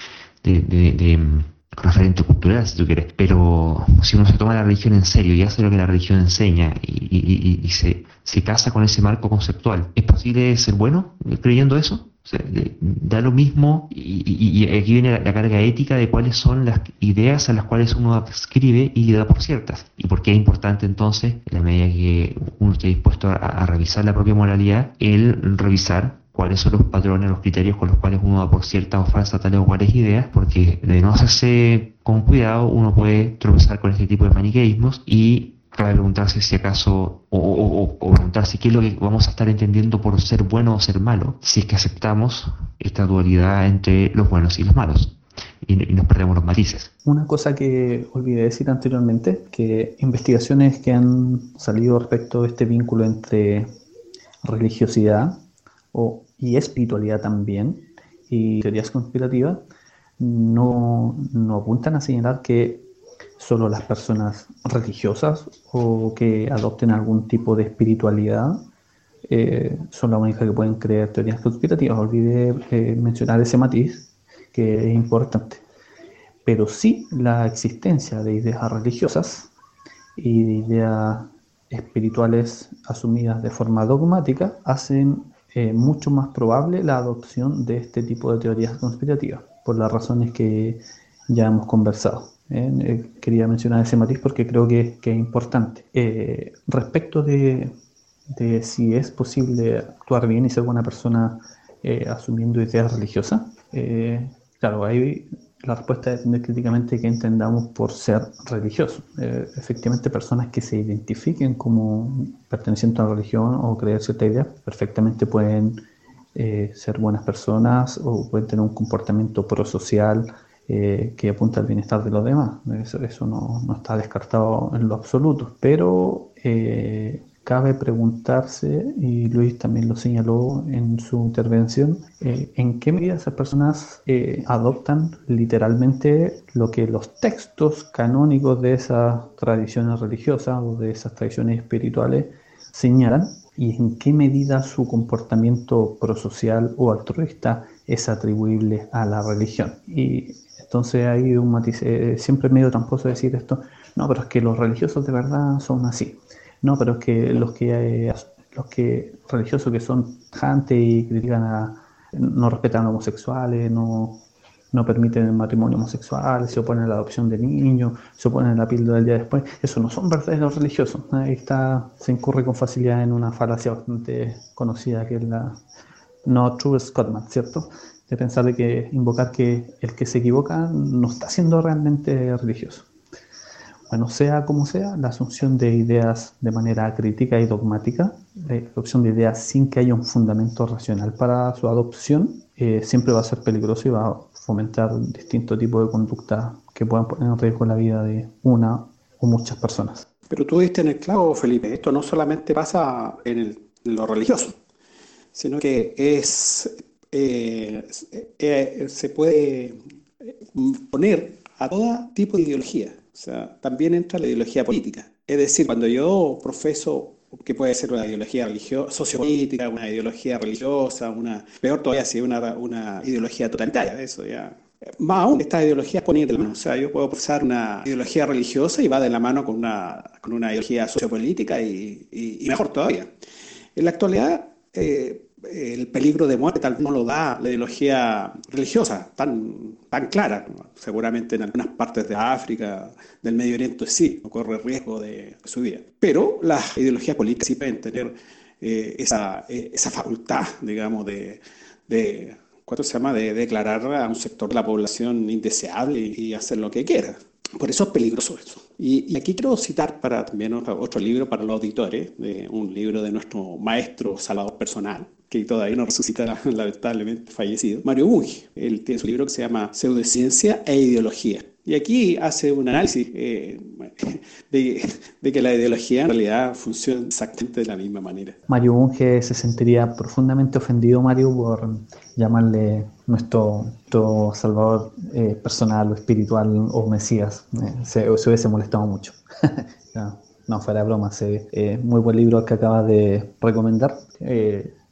referente cultural, si tú quieres. Pero si uno se toma la religión en serio y hace lo que la religión enseña y, y se, se casa con ese marco conceptual, ¿es posible ser bueno creyendo eso? da lo mismo y, aquí viene la, carga ética de cuáles son las ideas a las cuales uno escribe y da por ciertas. Y por qué es importante entonces, en la medida que uno esté dispuesto a, revisar la propia moralidad, el revisar cuáles son los patrones, los criterios con los cuales uno da por ciertas o falsas tales o cuales ideas, porque de no hacerse con cuidado uno puede tropezar con este tipo de maniqueísmos y preguntarse si acaso, o, preguntarse qué es lo que vamos a estar entendiendo por ser bueno o ser malo, si es que aceptamos esta dualidad entre los buenos y los malos. Y, nos perdemos los matices. Una cosa que olvidé decir anteriormente, que investigaciones que han salido respecto de este vínculo entre religiosidad y espiritualidad también, y teorías conspirativas, no, no apuntan a señalar que solo las personas religiosas o que adopten algún tipo de espiritualidad eh, son las únicas que pueden creer teorías conspirativas. Olvidé eh, mencionar ese matiz que es importante. Pero sí la existencia de ideas religiosas y de ideas espirituales asumidas de forma dogmática hacen eh, mucho más probable la adopción de este tipo de teorías conspirativas, por las razones que ya hemos conversado. quería mencionar ese matiz porque creo que, que es importante. respecto de, de si es posible actuar bien y ser buena persona eh, asumiendo ideas religiosas. Eh, claro, ahí la respuesta depende críticamente que entendamos por ser religioso. Eh, efectivamente, personas que se identifiquen como pertenecientes a una religión o creer cierta idea, perfectamente pueden ser buenas personas o pueden tener un comportamiento prosocial que apunta al bienestar de los demás. Eso, no, no, está descartado en lo absoluto. Pero Cabe preguntarse, y Luis también lo señaló en su intervención, eh, en qué medida esas personas eh, adoptan literalmente lo que los textos canónicos de esas tradiciones religiosas o de esas tradiciones espirituales señalan y en qué medida su comportamiento prosocial o altruista es atribuible a la religión. Y entonces hay un matiz, eh, siempre medio tramposo decir esto, no, pero es que los religiosos de verdad son así. No, pero es que los que eh, los que religiosos que son jantes y critican a no respetan a homosexuales, no, no permiten el matrimonio homosexual, se oponen a la adopción de niños, se oponen a la píldora del día después, eso no son verdaderos religiosos. Ahí está, se incurre con facilidad en una falacia bastante conocida que es la no true Scottman, ¿cierto? De pensar de que invocar que el que se equivoca no está siendo realmente religioso. Bueno, sea como sea, la asunción de ideas de manera crítica y dogmática, la adopción de ideas sin que haya un fundamento racional para su adopción, eh, siempre va a ser peligroso y va a fomentar distintos tipos de conductas que puedan poner en riesgo la vida de una o muchas personas. Pero tú diste en el clavo, Felipe, esto no solamente pasa en, lo religioso, sino que es eh, eh, se puede poner a todo tipo de ideología también entra la ideología política. Es decir, cuando yo profeso que puede ser una ideología religiosa, sociopolítica, una ideología religiosa, una peor todavía si una, una ideología totalitaria, eso ya. Más aún, esta ideología pone de la mano. O sea, yo puedo profesar una ideología religiosa y va de la mano con una, con una ideología sociopolítica y, y, mejor todavía. En la actualidad, eh, el peligro de muerte tal vez no lo da la ideología religiosa tan, tan clara. Seguramente en algunas partes de África, del Medio Oriente sí, no corre riesgo de su vida. Pero las ideologías políticas sí pueden tener eh, esa, eh, esa, facultad, digamos, de, de ¿cuánto se llama?, de declarar a un sector de la población indeseable y hacer lo que quiera. Por eso es peligroso eso. Y, aquí quiero citar para también otro, libro para los auditores, de un libro de nuestro maestro Salvador Personal, que todavía no resucita [LAUGHS] lamentablemente fallecido, Mario Bunge. Él tiene su libro que se llama Pseudociencia e Ideología. Y aquí hace un análisis eh, [LAUGHS] de, que la ideología en realidad funciona exactamente de la misma manera. Mario Bunge se sentiría profundamente ofendido, Mario, por llamarle nuestro, salvador eh, personal o espiritual o mesías. Eh, se, hubiese molestado mucho. [LAUGHS] no, fuera broma. muy buen libro que acaba de recomendar.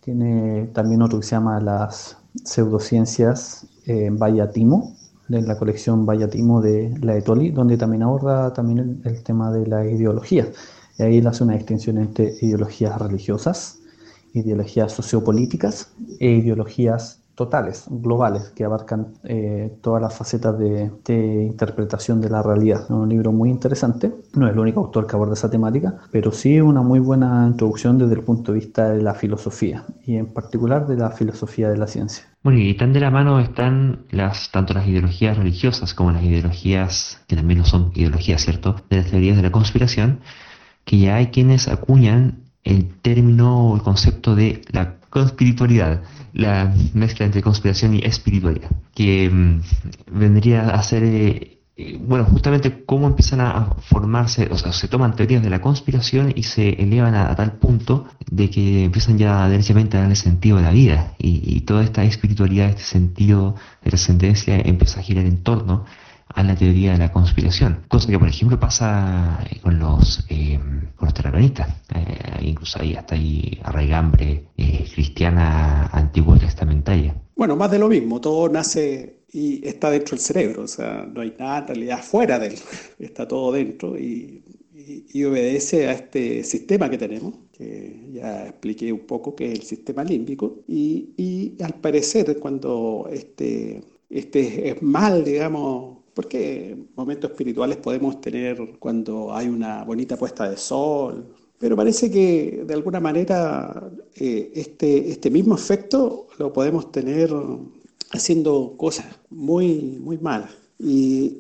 Tiene también otro que se llama Las pseudociencias en Timo de la colección Vallatimo de la Etoli, donde también aborda también el, tema de la ideología. Y ahí hace una distinción entre ideologías religiosas, ideologías sociopolíticas e ideologías totales, globales, que abarcan eh, todas las facetas de, interpretación de la realidad. Es un libro muy interesante, no es el único autor que aborda esa temática, pero sí una muy buena introducción desde el punto de vista de la filosofía, y en particular de la filosofía de la ciencia. Bueno, y tan de la mano están las, tanto las ideologías religiosas como las ideologías, que también no son ideologías, ¿cierto?, de las teorías de la conspiración, que ya hay quienes acuñan el término o el concepto de la conspiritualidad, la mezcla entre conspiración y espiritualidad, que mm, vendría a ser, eh, eh, bueno, justamente cómo empiezan a formarse, o sea, se toman teorías de la conspiración y se elevan a, tal punto de que empiezan ya derechamente a darle sentido a la vida. Y, toda esta espiritualidad, este sentido de trascendencia empieza a girar en torno a la teoría de la conspiración, cosa que por ejemplo pasa eh, con los eh, con los terraplanistas, eh, incluso ahí hasta ahí arraigambre cristiana antigua testamentaria. Bueno, más de lo mismo, todo nace y está dentro del cerebro, o sea, no hay nada en realidad fuera de él, [LAUGHS] está todo dentro y, y, obedece a este sistema que tenemos, que ya expliqué un poco que es el sistema límbico, y, y al parecer cuando este, este es mal, digamos, porque momentos espirituales podemos tener cuando hay una bonita puesta de sol, pero parece que de alguna manera eh, este, este mismo efecto lo podemos tener haciendo cosas muy, muy malas. Y,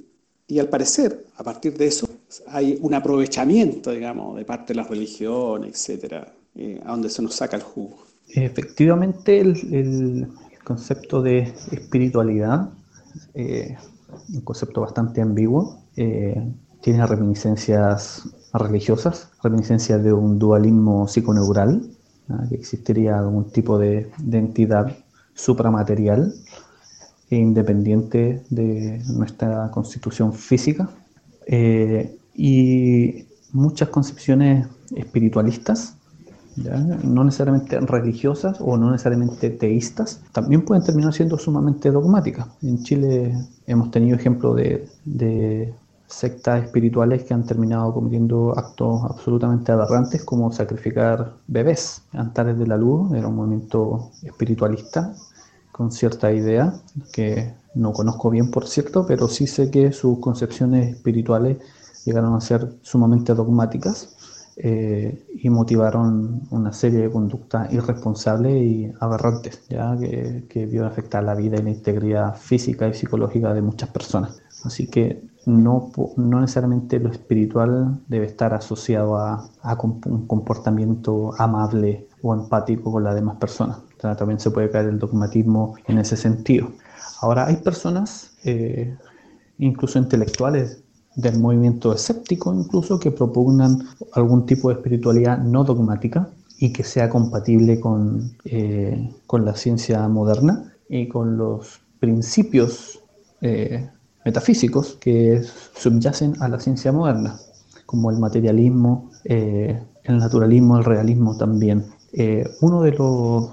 y al parecer, a partir de eso, hay un aprovechamiento, digamos, de parte de las religiones, etcétera, eh, a donde se nos saca el jugo. Efectivamente, el, el concepto de espiritualidad eh, un concepto bastante ambiguo. Eh, tiene reminiscencias religiosas, reminiscencias de un dualismo psiconeural, que existiría algún tipo de, entidad supramaterial e independiente de nuestra constitución física. Eh, y muchas concepciones espiritualistas no necesariamente religiosas o no necesariamente teístas, también pueden terminar siendo sumamente dogmáticas. En Chile hemos tenido ejemplos de, sectas espirituales que han terminado cometiendo actos absolutamente aberrantes como sacrificar bebés. Antares de la Luz era un movimiento espiritualista con cierta idea que no conozco bien por cierto, pero sí sé que sus concepciones espirituales llegaron a ser sumamente dogmáticas eh, y motivaron una serie de conductas irresponsables y aberrantes, ¿ya? Que, que afectar la vida y la integridad física y psicológica de muchas personas. Así que no, no necesariamente lo espiritual debe estar asociado a, un comportamiento amable o empático con las demás personas. también se puede caer el dogmatismo en ese sentido. Ahora, hay personas, eh, incluso intelectuales, del movimiento escéptico incluso que propugnan algún tipo de espiritualidad no dogmática y que sea compatible con, eh, con la ciencia moderna y con los principios eh, metafísicos que subyacen a la ciencia moderna, como el materialismo, eh, el naturalismo, el realismo también. uno de los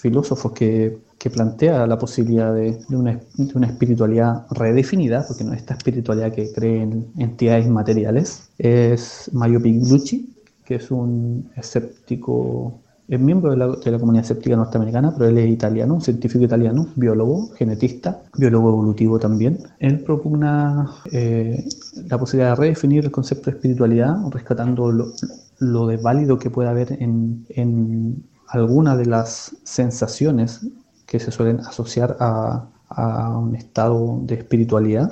filósofos que que plantea la posibilidad de, una, espiritualidad redefinida, porque no esta espiritualidad que cree en entidades materiales, es Mario Piglucci, que es un escéptico, es miembro de la, comunidad escéptica norteamericana, pero él es italiano, un científico italiano, biólogo, genetista, biólogo evolutivo también. Él propugna eh, la posibilidad de redefinir el concepto de espiritualidad, rescatando lo, lo de válido que puede haber en, en alguna de las sensaciones que se suelen asociar a, un estado de espiritualidad,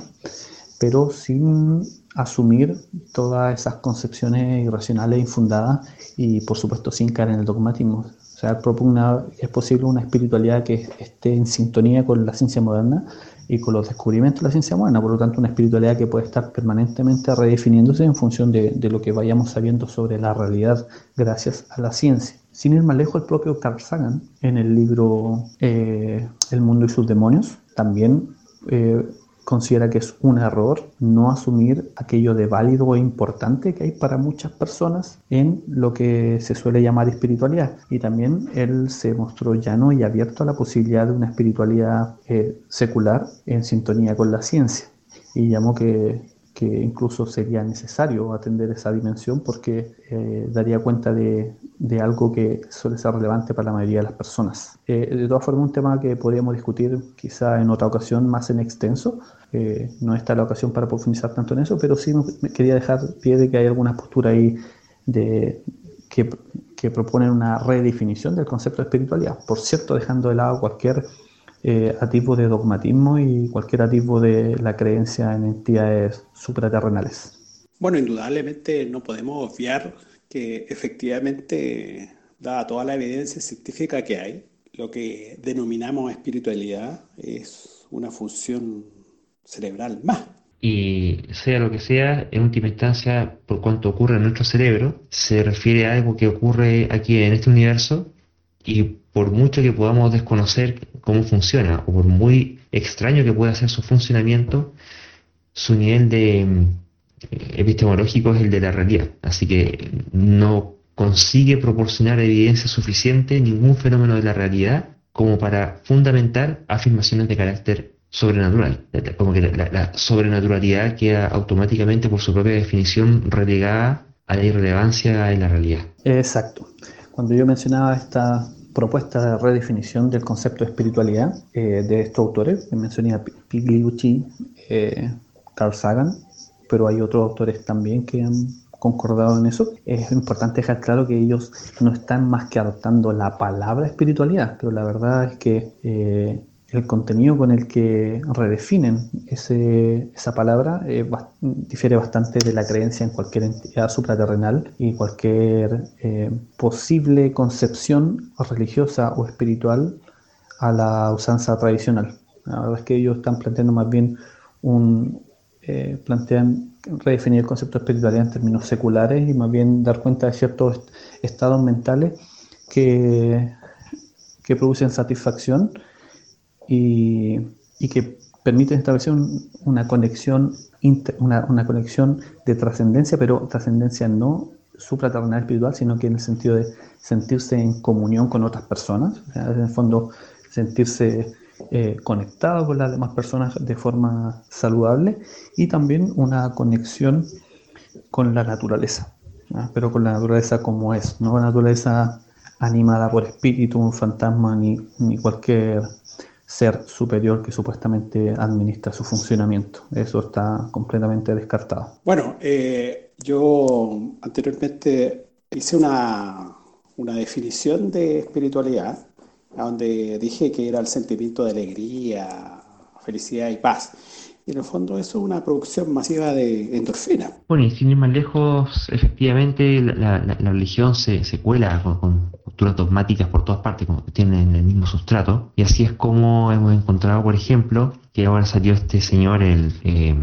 pero sin asumir todas esas concepciones irracionales infundadas y por supuesto sin caer en el dogmatismo. O sea, propugna, es posible una espiritualidad que esté en sintonía con la ciencia moderna y con los descubrimientos de la ciencia moderna, por lo tanto una espiritualidad que puede estar permanentemente redefiniéndose en función de, de lo que vayamos sabiendo sobre la realidad gracias a la ciencia. Sin ir más lejos, el propio Carl Sagan, en el libro eh, El mundo y sus demonios, también eh, considera que es un error no asumir aquello de válido e importante que hay para muchas personas en lo que se suele llamar espiritualidad. Y también él se mostró llano y abierto a la posibilidad de una espiritualidad eh, secular en sintonía con la ciencia. Y llamó que que incluso sería necesario atender esa dimensión porque eh, daría cuenta de, de, algo que suele ser relevante para la mayoría de las personas. Eh, de todas formas, un tema que podríamos discutir quizá en otra ocasión más en extenso. Eh, no está la ocasión para profundizar tanto en eso, pero sí me quería dejar pie de que hay alguna postura ahí de, que, que proponen una redefinición del concepto de espiritualidad. Por cierto, dejando de lado cualquier eh, atisbo de dogmatismo y cualquier atisbo de la creencia en entidades supraterrenales. Bueno, indudablemente no podemos obviar que efectivamente, dada toda la evidencia científica que hay, lo que denominamos espiritualidad es una función cerebral más. Y sea lo que sea, en última instancia, por cuanto ocurre en nuestro cerebro, se refiere a algo que ocurre aquí en este universo y por mucho que podamos desconocer cómo funciona o por muy extraño que pueda ser su funcionamiento, su nivel de mm, epistemológico es el de la realidad, así que no consigue proporcionar evidencia suficiente ningún fenómeno de la realidad como para fundamentar afirmaciones de carácter sobrenatural, como que la, sobrenaturalidad queda automáticamente por su propia definición relegada a la irrelevancia en la realidad. Exacto. Cuando yo mencionaba esta propuesta de redefinición del concepto de espiritualidad eh, de estos autores, mencioné a Pigliucci, eh, Carl Sagan, pero hay otros autores también que han concordado en eso. Es importante dejar claro que ellos no están más que adoptando la palabra espiritualidad, pero la verdad es que eh, el contenido con el que redefinen esa palabra eh, difiere bastante de la creencia en cualquier entidad supraterrenal y cualquier eh, posible concepción religiosa o espiritual a la usanza tradicional. La verdad es que ellos están planteando más bien un, eh, plantean redefinir el concepto de espiritualidad en términos seculares y más bien dar cuenta de ciertos estados mentales que, que producen satisfacción y, que permite establecer una conexión una, conexión de trascendencia, pero trascendencia no supraterrenal espiritual, sino que en el sentido de sentirse en comunión con otras personas, en el fondo sentirse eh, conectado con las demás personas de forma saludable y también una conexión con la naturaleza, pero con la naturaleza como es, no la naturaleza animada por espíritu, un fantasma ni, ni cualquier ser superior que supuestamente administra su funcionamiento. Eso está completamente descartado. Bueno, eh, yo anteriormente hice una, una definición de espiritualidad, donde dije que era el sentimiento de alegría, felicidad y paz. Y en el fondo eso es una producción masiva de endorfina. Bueno, y sin ir más lejos, efectivamente la, religión se, se cuela con, posturas dogmáticas por todas partes, como que tienen el mismo sustrato. Y así es como hemos encontrado, por ejemplo, que ahora salió este señor, el eh,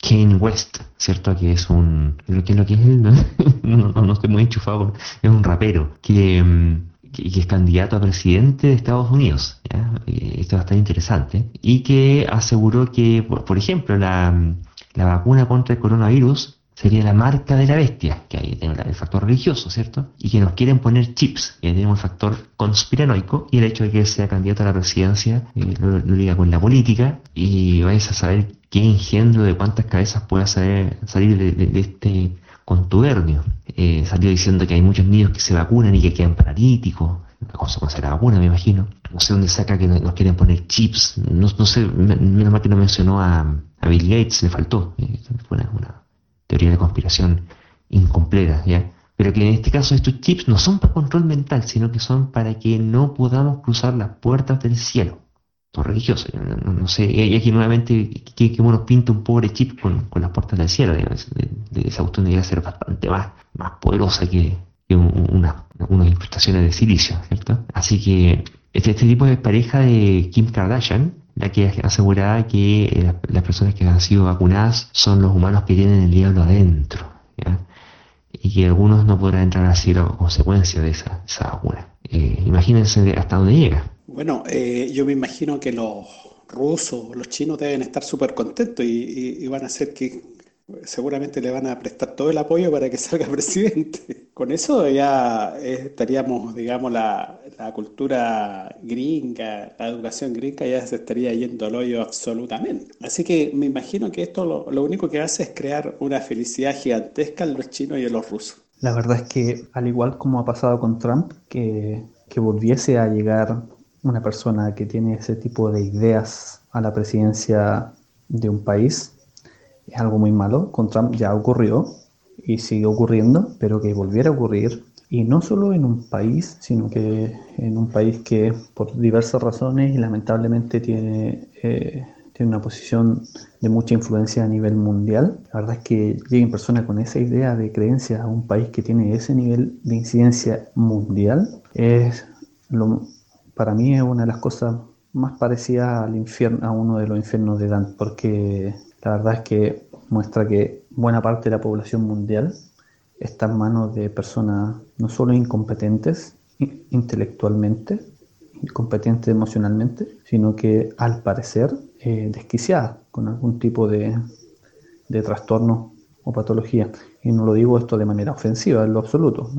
Kane West, ¿cierto? Que es un... ¿Qué es lo que es él? [LAUGHS] No, no, estoy muy enchufado, es un rapero que... Em, que, es candidato a presidente de Estados Unidos. Eh, esto a estar interesante. Y que aseguró que, por, ejemplo, la, la, vacuna contra el coronavirus sería la marca de la bestia, que ahí tenemos el factor religioso, ¿cierto? Y que nos quieren poner chips, que tenemos el factor conspiranoico, y el hecho de que sea candidato a la presidencia eh, lo, liga con la política, y vais a saber qué engendro de cuántas cabezas pueda salir de este contubernio. Eh, salió diciendo que hay muchos niños que se vacunan y que quedan paralíticos, a consecuencia de la vacuna, me imagino. No sé dónde saca que nos quieren poner chips, no, sé, menos mal que no mencionó a, Bill Gates, le faltó. Eh, fue una, teoría de conspiración incompleta, ¿ya? Pero que en este caso estos chips no son para control mental, sino que son para que no podamos cruzar las puertas del cielo religioso. No, sé, y aquí nuevamente, que, que uno pinta un pobre chip con, las puertas del cielo. De, esa cuestión debería ser bastante más, más poderosa que, una, unas incrustaciones de silicio, ¿cierto? Así que este, este tipo de pareja de Kim Kardashian, la que aseguraba que eh, las personas que han sido vacunadas son los humanos que tienen el diablo adentro, y que algunos no podrán entrar así a consecuencia de esa, esa vacuna. Eh, imagínense hasta dónde llega. Bueno, eh, yo me imagino que los rusos, los chinos deben estar súper contentos y, van a hacer que seguramente le van a prestar todo el apoyo para que [LAUGHS] salga presidente. Con eso ya estaríamos, digamos, la, cultura gringa, la educación gringa ya se estaría yendo al hoyo absolutamente. Así que me imagino que esto lo, único que hace es crear una felicidad gigantesca en los chinos y en los rusos. La verdad es que, al igual como ha pasado con Trump, que volviese a llegar una persona que tiene ese tipo de ideas a la presidencia de un país es algo muy malo. Con Trump ya ocurrió y sigue ocurriendo, pero que volviera a ocurrir, y no solo en un país, sino que en un país que por diversas razones y lamentablemente tiene, eh, tiene una posición de mucha influencia a nivel mundial. La verdad es que lleguen personas con esa idea de creencia a un país que tiene ese nivel de incidencia mundial es lo, para mí es una de las cosas más parecidas al infierno, a uno de los infiernos de Dante, porque la verdad es que muestra que buena parte de la población mundial está en manos de personas no solo incompetentes intelectualmente, incompetentes emocionalmente, sino que al parecer eh, desquiciadas con algún tipo de, de trastornos o patologías. Y no lo digo esto de manera ofensiva en lo absoluto.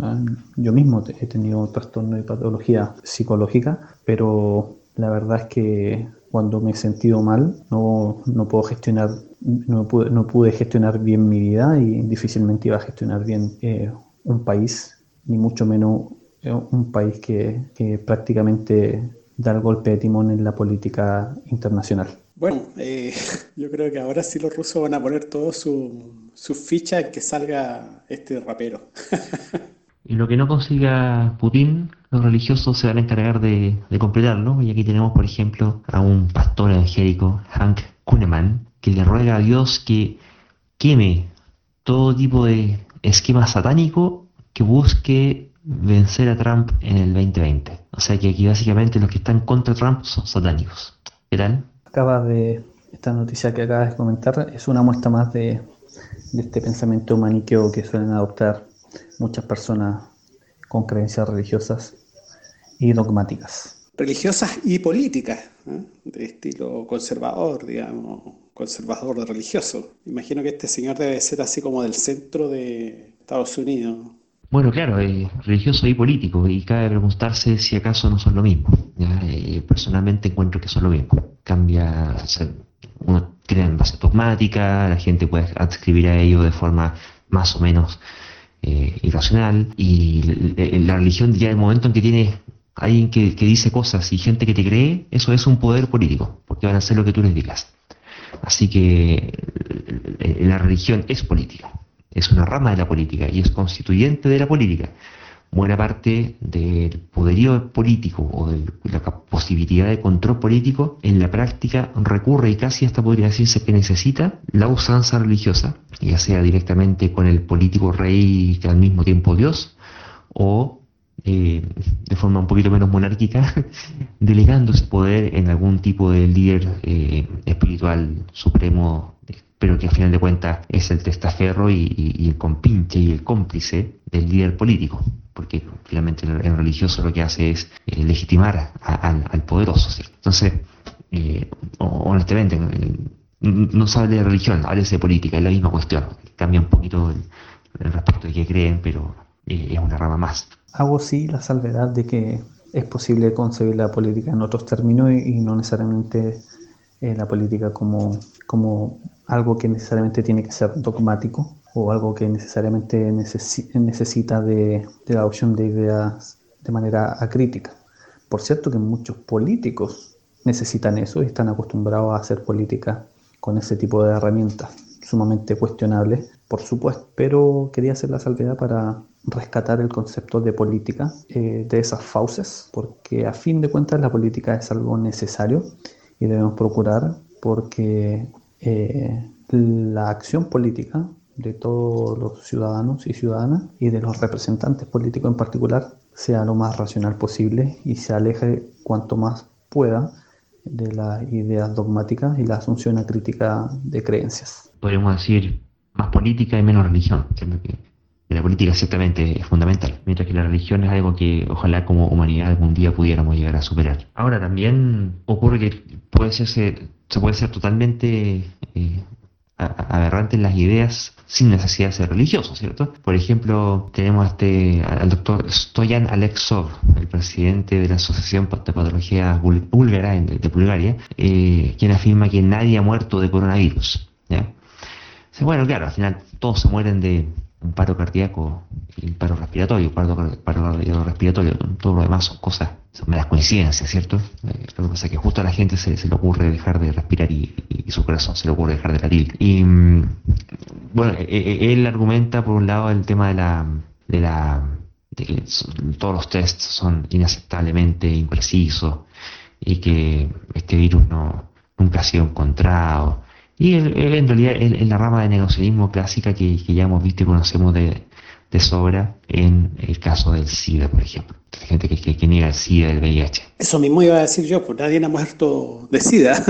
Yo mismo he tenido trastornos y patología psicológica, pero la verdad es que cuando me he sentido mal no, no puedo gestionar, no pude, no pude gestionar bien mi vida y difícilmente iba a gestionar bien eh, un país, ni mucho menos eh, un país que, que prácticamente da el golpe de timón en la política internacional. Bueno, eh, [LAUGHS] yo creo que ahora sí los rusos van a poner todo su, sus fichas en que salga este rapero. [LAUGHS] y lo que no consiga Putin, los religiosos se van a encargar de, completarlo. Y aquí tenemos, por ejemplo, a un pastor evangélico, Hank Kuhneman, que le ruega a Dios que queme todo tipo de esquema satánico que busque vencer a Trump en el 2020. O sea que aquí básicamente los que están contra Trump son satánicos. ¿Qué tal? Acaba de, esta noticia que acabas de comentar es una muestra más de, este pensamiento maniqueo que suelen adoptar muchas personas con creencias religiosas y dogmáticas. Religiosas y políticas, ¿eh? de estilo conservador, digamos, conservador de religioso. Imagino que este señor debe ser así como del centro de Estados Unidos. Bueno, claro, eh, religioso y político, y cabe preguntarse si acaso no son lo mismo. Eh, personalmente encuentro que son lo mismo. Cambia, uno crea en base dogmática, la gente puede adscribir a ello de forma más o menos eh, irracional, y la religión ya el momento en que tiene alguien que, que, dice cosas y gente que te cree, eso es un poder político, porque van a hacer lo que tú les digas. Así que la religión es política es una rama de la política y es constituyente de la política. Buena parte del poderío político o de la posibilidad de control político en la práctica recurre y casi hasta podría decirse que necesita la usanza religiosa, ya sea directamente con el político rey que al mismo tiempo Dios o eh, de forma un poquito menos monárquica, [LAUGHS] delegando ese poder en algún tipo de líder eh, espiritual supremo pero que al final de cuentas es el testaferro y, el compinche y el cómplice del líder político, porque finalmente el, religioso lo que hace es eh, legitimar al poderoso. Entonces, eh, honestamente, no se de religión, habla de política, es la misma cuestión. Cambia un poquito el, respecto de qué creen, pero es una rama más. Hago sí la salvedad de que es posible concebir la política en otros términos y, no necesariamente la política como, como algo que necesariamente tiene que ser dogmático o algo que necesariamente necesita de, la adopción de ideas de manera acrítica. Por cierto que muchos políticos necesitan eso y están acostumbrados a hacer política con ese tipo de herramientas sumamente cuestionables, por supuesto, pero quería hacer la salvedad para rescatar el concepto de política eh, de esas fauces, porque a fin de cuentas la política es algo necesario y debemos procurar porque eh, la acción política de todos los ciudadanos y ciudadanas y de los representantes políticos en particular sea lo más racional posible y se aleje cuanto más pueda de las ideas dogmáticas y la asunción crítica de creencias. Podríamos decir más política y menos religión, que la política ciertamente es fundamental, mientras que la religión es algo que ojalá como humanidad algún día pudiéramos llegar a superar. Ahora también ocurre que puede ser se puede ser totalmente eh, aberrante en las ideas sin necesidad de ser religioso, ¿cierto? Por ejemplo, tenemos este, al doctor Stoyan Alexov, el presidente de la Asociación de Patología Búlgara de Bulgaria, eh, quien afirma que nadie ha muerto de coronavirus. Bueno, claro, al final todos se mueren de, un paro cardíaco y un paro respiratorio, paro, paro respiratorio, todo lo demás son cosas, son meras coincidencias, ¿cierto? Eh, lo que pasa que justo a la gente se, le ocurre dejar de respirar y, su corazón se le ocurre dejar de latir. Y mm, bueno, e, e, él argumenta por un lado el tema de la, de la de que todos los tests son inaceptablemente imprecisos y que este virus no nunca ha sido encontrado y en realidad es la rama de negacionismo clásica que, ya hemos visto y conocemos de, sobra en el caso del SIDA, por ejemplo. Hay gente que, niega el SIDA, el VIH. Eso mismo iba a decir yo, pues nadie ha muerto de SIDA.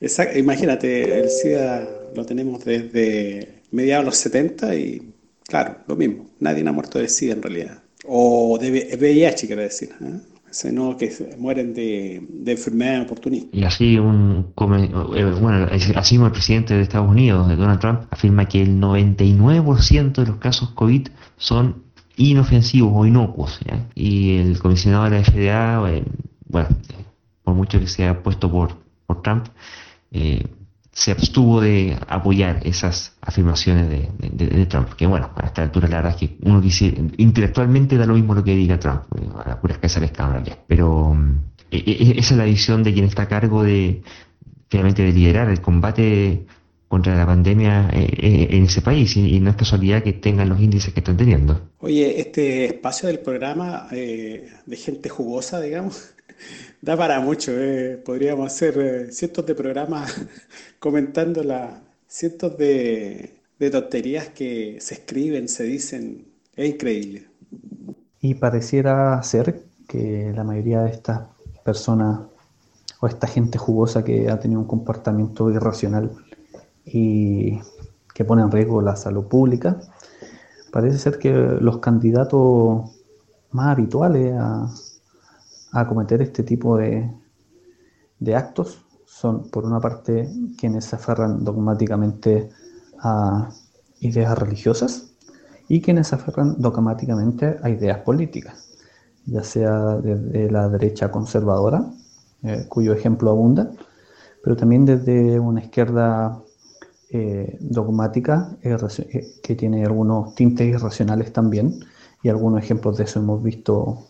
[LAUGHS] Imagínate, el SIDA lo tenemos desde mediados de los 70 y claro, lo mismo, nadie ha muerto de SIDA en realidad. O de VIH, quiero decir. ¿eh? Sino que mueren de, de enfermedades oportunistas. Y así, un, eh, bueno, así el presidente de Estados Unidos, Donald Trump, afirma que el 99% de los casos COVID son inofensivos o inocuos. Y el comisionado de la FDA, eh, bueno, por mucho que sea puesto por, por Trump, eh, se abstuvo de apoyar esas afirmaciones de, Trump. Que bueno, a esta altura la verdad es que uno quisiera, intelectualmente da lo mismo lo que diga Trump, eh, a la pura escasa escala Pero mm, e, e, esa es la visión de quien está a cargo de, finalmente, de liderar el combate contra la pandemia eh, eh, en ese país y, no es casualidad que tengan los índices que están teniendo. Oye, este espacio del programa de gente jugosa, digamos, [LAUGHS] da para mucho. Eh. Podríamos hacer eh, cientos de programas [LAUGHS] comentando las cientos de, de tonterías que se escriben, se dicen. Es increíble. Y pareciera ser que la mayoría de estas personas o esta gente jugosa que ha tenido un comportamiento irracional y que pone en riesgo la salud pública, parece ser que los candidatos más habituales a, a cometer este tipo de, actos son, por una parte, quienes se aferran dogmáticamente a ideas religiosas y quienes se aferran dogmáticamente a ideas políticas, ya sea desde la derecha conservadora, eh, cuyo ejemplo abunda, pero también desde una izquierda eh, dogmática eh, que tiene algunos tintes irracionales también, y algunos ejemplos de eso hemos visto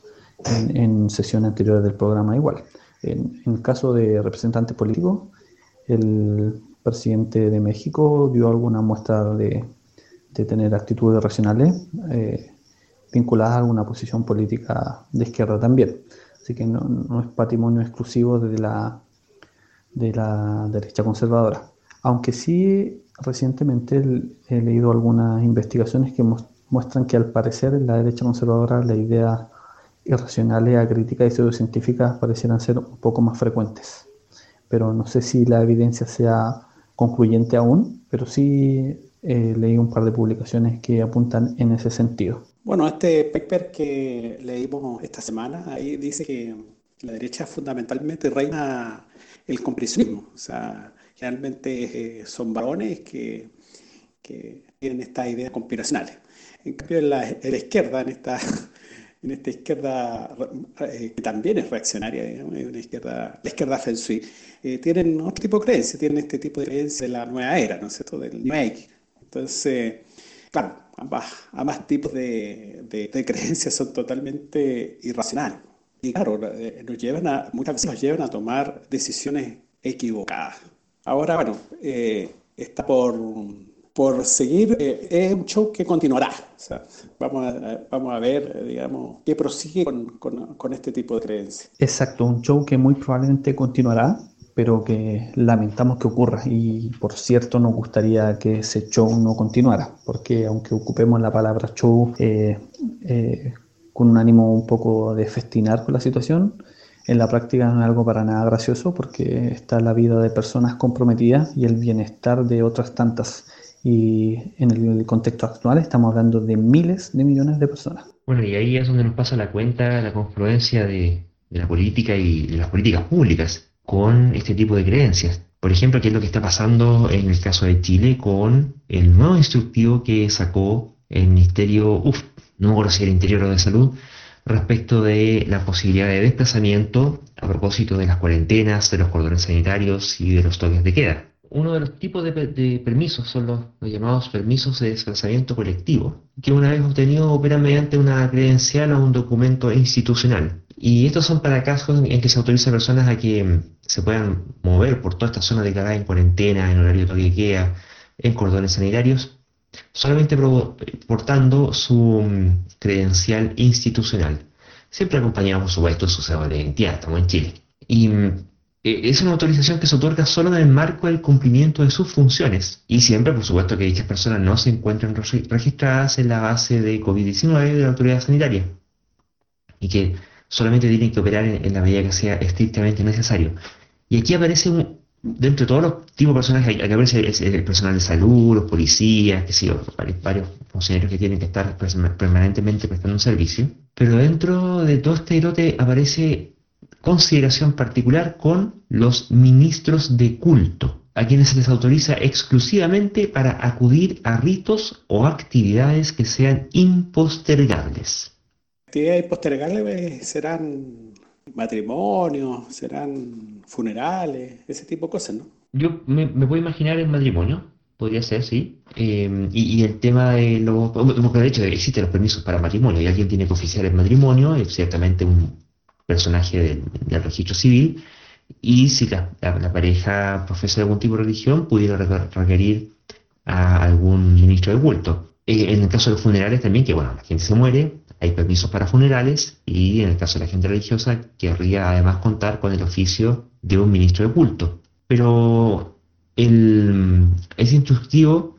en, sesiones anteriores del programa igual. En, en caso de representante político, el presidente de México dio alguna muestra de, de tener actitudes racionales eh, vinculadas a alguna posición política de izquierda también. Así que no, no es patrimonio exclusivo de la, de la derecha conservadora. Aunque sí recientemente he leído algunas investigaciones que muestran que al parecer en la derecha conservadora la idea irracionales a críticas y pseudocientíficas parecieran ser un poco más frecuentes. Pero no sé si la evidencia sea concluyente aún, pero sí eh, leí un par de publicaciones que apuntan en ese sentido. Bueno, este paper que leímos esta semana, ahí dice que la derecha fundamentalmente reina el compresionismo, o sea, realmente eh, son varones que, tienen estas ideas conspiracionales. En cambio, en en la izquierda, en esta en esta izquierda eh, que también es reaccionaria, una izquierda, la izquierda Feng eh, tienen otro tipo de creencias, tienen este tipo de creencias de la nueva era, ¿no es cierto?, del New Age. Entonces, claro, ambas, tipos de, de, creencias son totalmente irracionales. Y claro, eh, nos llevan a, muchas veces nos llevan a tomar decisiones equivocadas. Ahora, bueno, está por por seguir, eh, es un show que continuará. vamos, a, vamos a ver, digamos, qué prosigue con, con, este tipo de creencias. Exacto, un show que muy probablemente continuará, pero que lamentamos que ocurra. Y por cierto, nos gustaría que ese show no continuara, porque aunque ocupemos la palabra show eh, eh, con un ánimo un poco de festinar con la situación, en la práctica no es algo para nada gracioso porque está la vida de personas comprometidas y el bienestar de otras tantas y en el contexto actual estamos hablando de miles de millones de personas. Bueno, y ahí es donde nos pasa la cuenta la confluencia de, la política y de las políticas públicas con este tipo de creencias. Por ejemplo, qué es lo que está pasando en el caso de Chile con el nuevo instructivo que sacó el Ministerio, uff, no me acuerdo Interior o de Salud, respecto de la posibilidad de desplazamiento a propósito de las cuarentenas, de los cordones sanitarios y de los toques de queda. Uno de los tipos de, permisos son los, llamados permisos de desplazamiento colectivo, que una vez obtenido operan mediante una credencial o un documento institucional. Y estos son para casos en que se autoriza a personas a que mm, se puedan mover por toda esta zona declarada en cuarentena, en horario de toque en cordones sanitarios, solamente portando su mm, credencial institucional. Siempre acompañado, por supuesto, de su cédula de identidad, estamos en Chile. Y mm, es una autorización que se otorga solo en el marco del cumplimiento de sus funciones y siempre, por supuesto, que dichas personas no se encuentren registradas en la base de COVID-19 de la autoridad sanitaria y que solamente tienen que operar en, la medida que sea estrictamente necesario. Y aquí aparece un, dentro de todos los tipos de personas, aquí aparece el, personal de salud, los policías, que sí, varios, funcionarios que tienen que estar permanentemente prestando un servicio. pero dentro de todo este lote aparece consideración particular con los ministros de culto, a quienes se les autoriza exclusivamente para acudir a ritos o actividades que sean impostergables. Actividades impostergables serán matrimonios, serán funerales, ese tipo de cosas, ¿no? Yo me, puedo imaginar el matrimonio, podría ser, sí. Eh, y, el tema de los... Porque de hecho existen los permisos para matrimonio y alguien tiene que oficiar el matrimonio, es ciertamente un personaje del, registro civil, y si la, pareja profesa algún tipo de religión, pudiera requerir a algún ministro de culto. Eh, en el caso de los funerales también, que bueno, la gente se muere, hay permisos para funerales y en el caso de la gente religiosa querría además contar con el oficio de un ministro de culto. Pero ese instructivo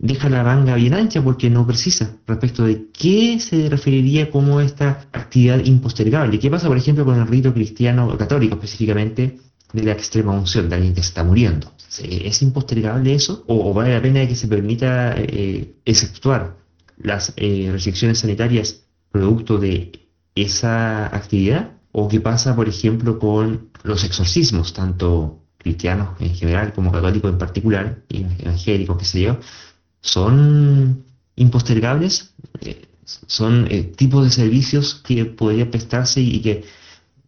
deja la manga bien ancha porque no precisa respecto de qué se referiría como esta actividad impostergable. ¿Qué pasa, por ejemplo, con el rito cristiano católico específicamente de la extrema unción de alguien que está muriendo? ¿Es impostergable eso? ¿O, vale la pena que se permita eh, exceptuar las eh, restricciones sanitarias producto de esa actividad? ¿O qué pasa, por ejemplo, con los exorcismos, tanto cristianos en general como católicos en particular, y evangélicos, qué sé yo, son impostergables? Eh, ¿Son eh, tipos de servicios que podrían prestarse y que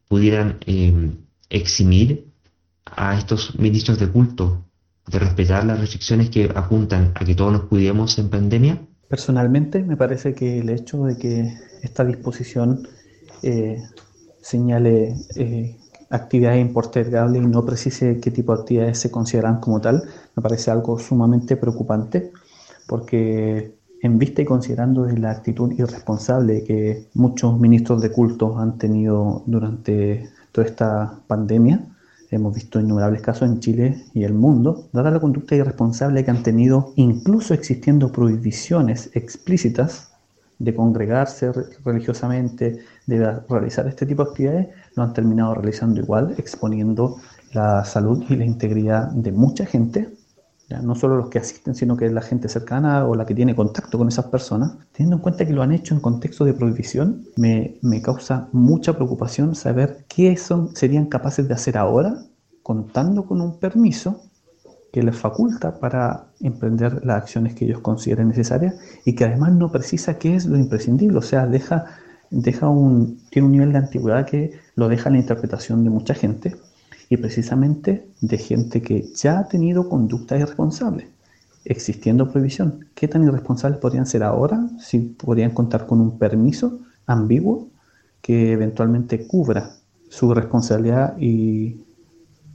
pudieran em, eximir a estos ministros de culto de respetar las restricciones que apuntan a que todos nos cuidemos en pandemia? Personalmente me parece que el hecho de que esta disposición eh, señale eh, actividades impostergables y no precise qué tipo de actividades se consideran como tal, me parece algo sumamente preocupante porque en vista y considerando la actitud irresponsable que muchos ministros de culto han tenido durante toda esta pandemia, Hemos visto innumerables casos en Chile y el mundo, dada la conducta irresponsable que han tenido, incluso existiendo prohibiciones explícitas de congregarse religiosamente, de realizar este tipo de actividades, lo han terminado realizando igual, exponiendo la salud y la integridad de mucha gente, no solo los que asisten, sino que la gente cercana o la que tiene contacto con esas personas, teniendo en cuenta que lo han hecho en contexto de prohibición, me, me causa mucha preocupación saber qué son, serían capaces de hacer ahora, contando con un permiso que les faculta para emprender las acciones que ellos consideren necesarias y que además no precisa qué es lo imprescindible, o sea, deja, deja un, tiene un nivel de antigüedad que lo deja en la interpretación de mucha gente y precisamente de gente que ya ha tenido conducta irresponsable, existiendo prohibición. ¿Qué tan irresponsables podrían ser ahora si podrían contar con un permiso ambiguo que eventualmente cubra su responsabilidad y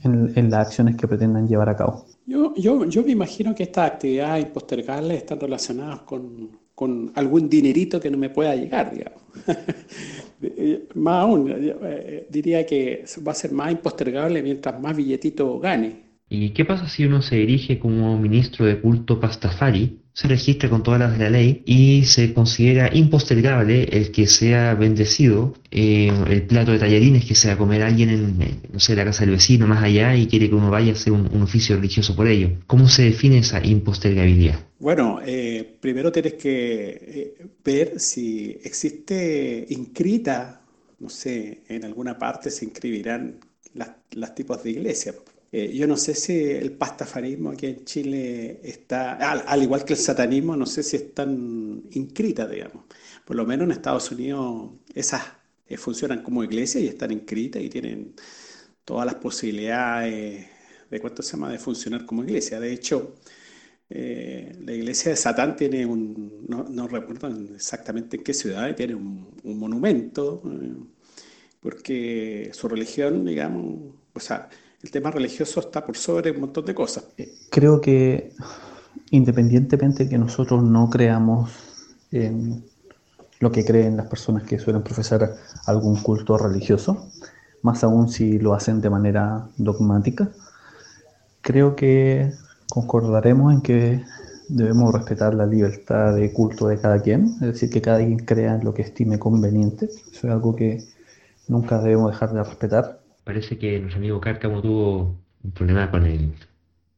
en, las acciones que pretendan llevar a cabo? Yo, yo, yo me imagino que estas actividades impostergables están relacionadas con, con algún dinerito que no me pueda llegar, digamos. [LAUGHS] Más aún, eh, diría que va a ser más impostergable mientras más billetito gane. ¿Y qué pasa si uno se dirige como ministro de culto Pastafari, se registra con todas las de la ley y se considera impostergable el que sea bendecido eh, el plato de tallarines que se va a comer alguien en, no sé, la casa del vecino más allá y quiere que uno vaya a hacer un, oficio religioso por ello? ¿Cómo se define esa impostergabilidad? Bueno, primero tienes que ver si existe inscrita, no sé, en alguna parte se inscribirán las, tipos de iglesias. Eh, yo no sé si el pastafarismo aquí en Chile está, al, igual que el satanismo, no sé si están inscritas, digamos. Por lo menos en Estados Unidos esas eh, funcionan como iglesias y están inscritas y tienen todas las posibilidades de cuánto se llama de funcionar como iglesia. De hecho, eh, la iglesia de Satán tiene un, no, recuerdo exactamente en qué ciudad, tiene un, monumento, porque su religión, digamos, o sea, el tema religioso está por sobre un montón de cosas. Eh, creo que independientemente de que nosotros no creamos en lo que creen las personas que suelen profesar algún culto religioso, más aún si lo hacen de manera dogmática, creo que concordaremos en que debemos respetar la libertad de culto de cada quien, es decir, que cada quien crea en lo que estime conveniente. Eso es algo que nunca debemos dejar de respetar. Parece que nuestro amigo Cárcamo tuvo un problema con, el,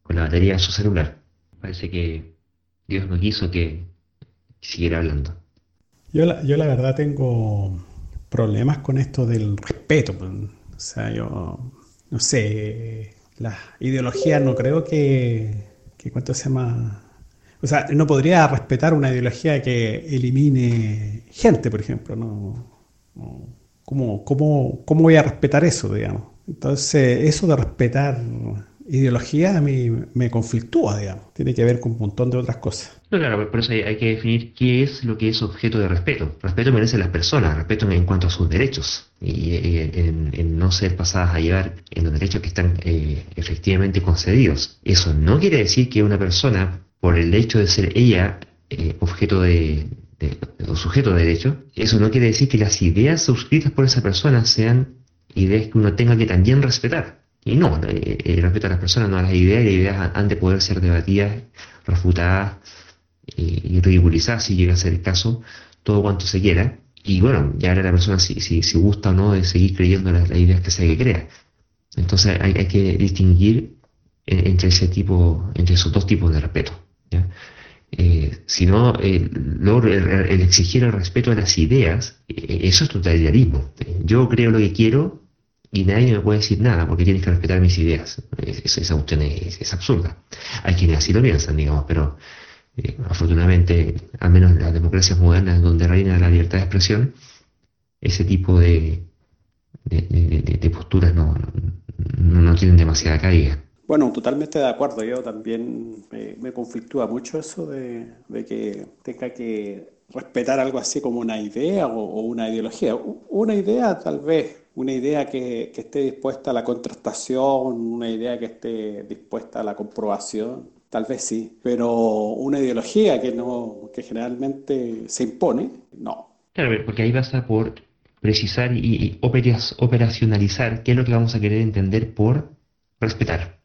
con la batería de su celular. Parece que Dios no quiso que siguiera hablando. Yo la, yo la verdad tengo problemas con esto del respeto. O sea, yo no sé, las ideologías no creo que, que ¿cuánto se llama? O sea, no podría respetar una ideología que elimine gente, por ejemplo. No, ¿Cómo, cómo, ¿Cómo voy a respetar eso, digamos? Entonces, eso de respetar ideología a mí me conflictúa, digamos. Tiene que ver con un montón de otras cosas. No, claro, por eso hay, que definir qué es lo que es objeto de respeto. Respeto merece las personas, respeto en, cuanto a sus derechos y, en, no ser pasadas a llevar en los derechos que están eh, efectivamente concedidos. Eso no quiere decir que una persona, por el hecho de ser ella eh, objeto de, o sujeto de derecho, eso no quiere decir que las ideas suscritas por esa persona sean ideas que uno tenga que también respetar. Y no, eh, eh, respeto a las personas, no a las ideas, las ideas han de poder ser debatidas, refutadas eh, y ridiculizadas si llega a ser el caso, todo cuanto se quiera. Y bueno, ya verá la persona si, si, gusta o no de seguir creyendo las, ideas que sea que crea. Entonces hay, que distinguir entre ese tipo, entre esos dos tipos de respeto. si no, luego el, exigir el respeto a las ideas, eso es totalitarismo. Yo creo lo que quiero y nadie me puede decir nada porque tienes que respetar mis ideas. esa cuestión es, absurda. Hay quienes así lo piensan, digamos, pero eh, afortunadamente, al menos en las democracias modernas donde reina la libertad de expresión, ese tipo de, de, posturas no, no, tienen demasiada caída. Bueno, totalmente de acuerdo. Yo también me, conflictúa mucho eso de, que tenga que respetar algo así como una idea o, una ideología. Una idea tal vez, una idea que, esté dispuesta a la contrastación, una idea que esté dispuesta a la comprobación, tal vez sí, pero una ideología que no, que generalmente se impone, no. Claro, porque ahí vas a por precisar y, operacionalizar qué es lo que vamos a querer entender por respetar.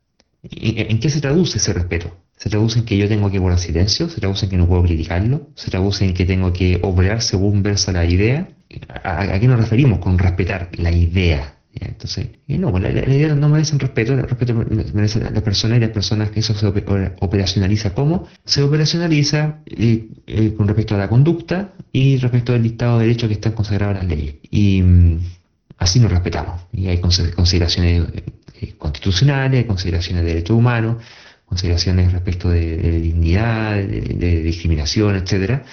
¿En qué se traduce ese respeto? ¿Se traduce en que yo tengo que guardar silencio? ¿Se traduce en que no puedo criticarlo? ¿Se traduce en que tengo que obrar según versa la idea? ¿A, qué nos referimos con respetar la idea? Entonces, no, pues la, idea no merece un respeto, el respeto merece la y las personas que eso se operacionaliza como se operacionaliza eh, eh, con respecto a la conducta y respecto al listado de derechos que están consagrados en las leyes. Y mm, así nos respetamos. Y hay consideraciones eh, constitucionales, consideraciones de derechos humanos, consideraciones respecto de, dignidad, de, discriminación, etcétera.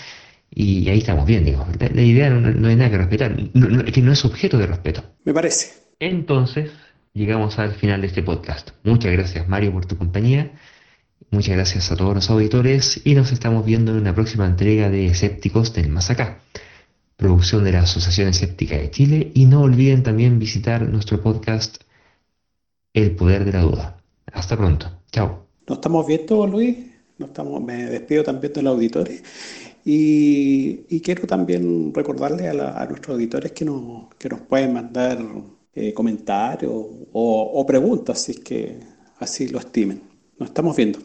Y ahí estamos bien, digo. La, idea no, hay nada que respetar, es que no es objeto de respeto. Me parece. Entonces, llegamos al final de este podcast. Muchas gracias, Mario, por tu compañía. Muchas gracias a todos los auditores y nos estamos viendo en una próxima entrega de Escépticos del Más Acá, producción de la Asociación Escéptica de Chile. Y no olviden también visitar nuestro podcast El Poder de la Duda. Hasta pronto. Chao. Nos estamos viendo, Luis. Nos estamos, me despido también de los auditores. Y, quiero también recordarle a, nuestros auditores que nos, que nos pueden mandar eh, comentarios o, o preguntas, si es que así lo estimen. Nos estamos viendo.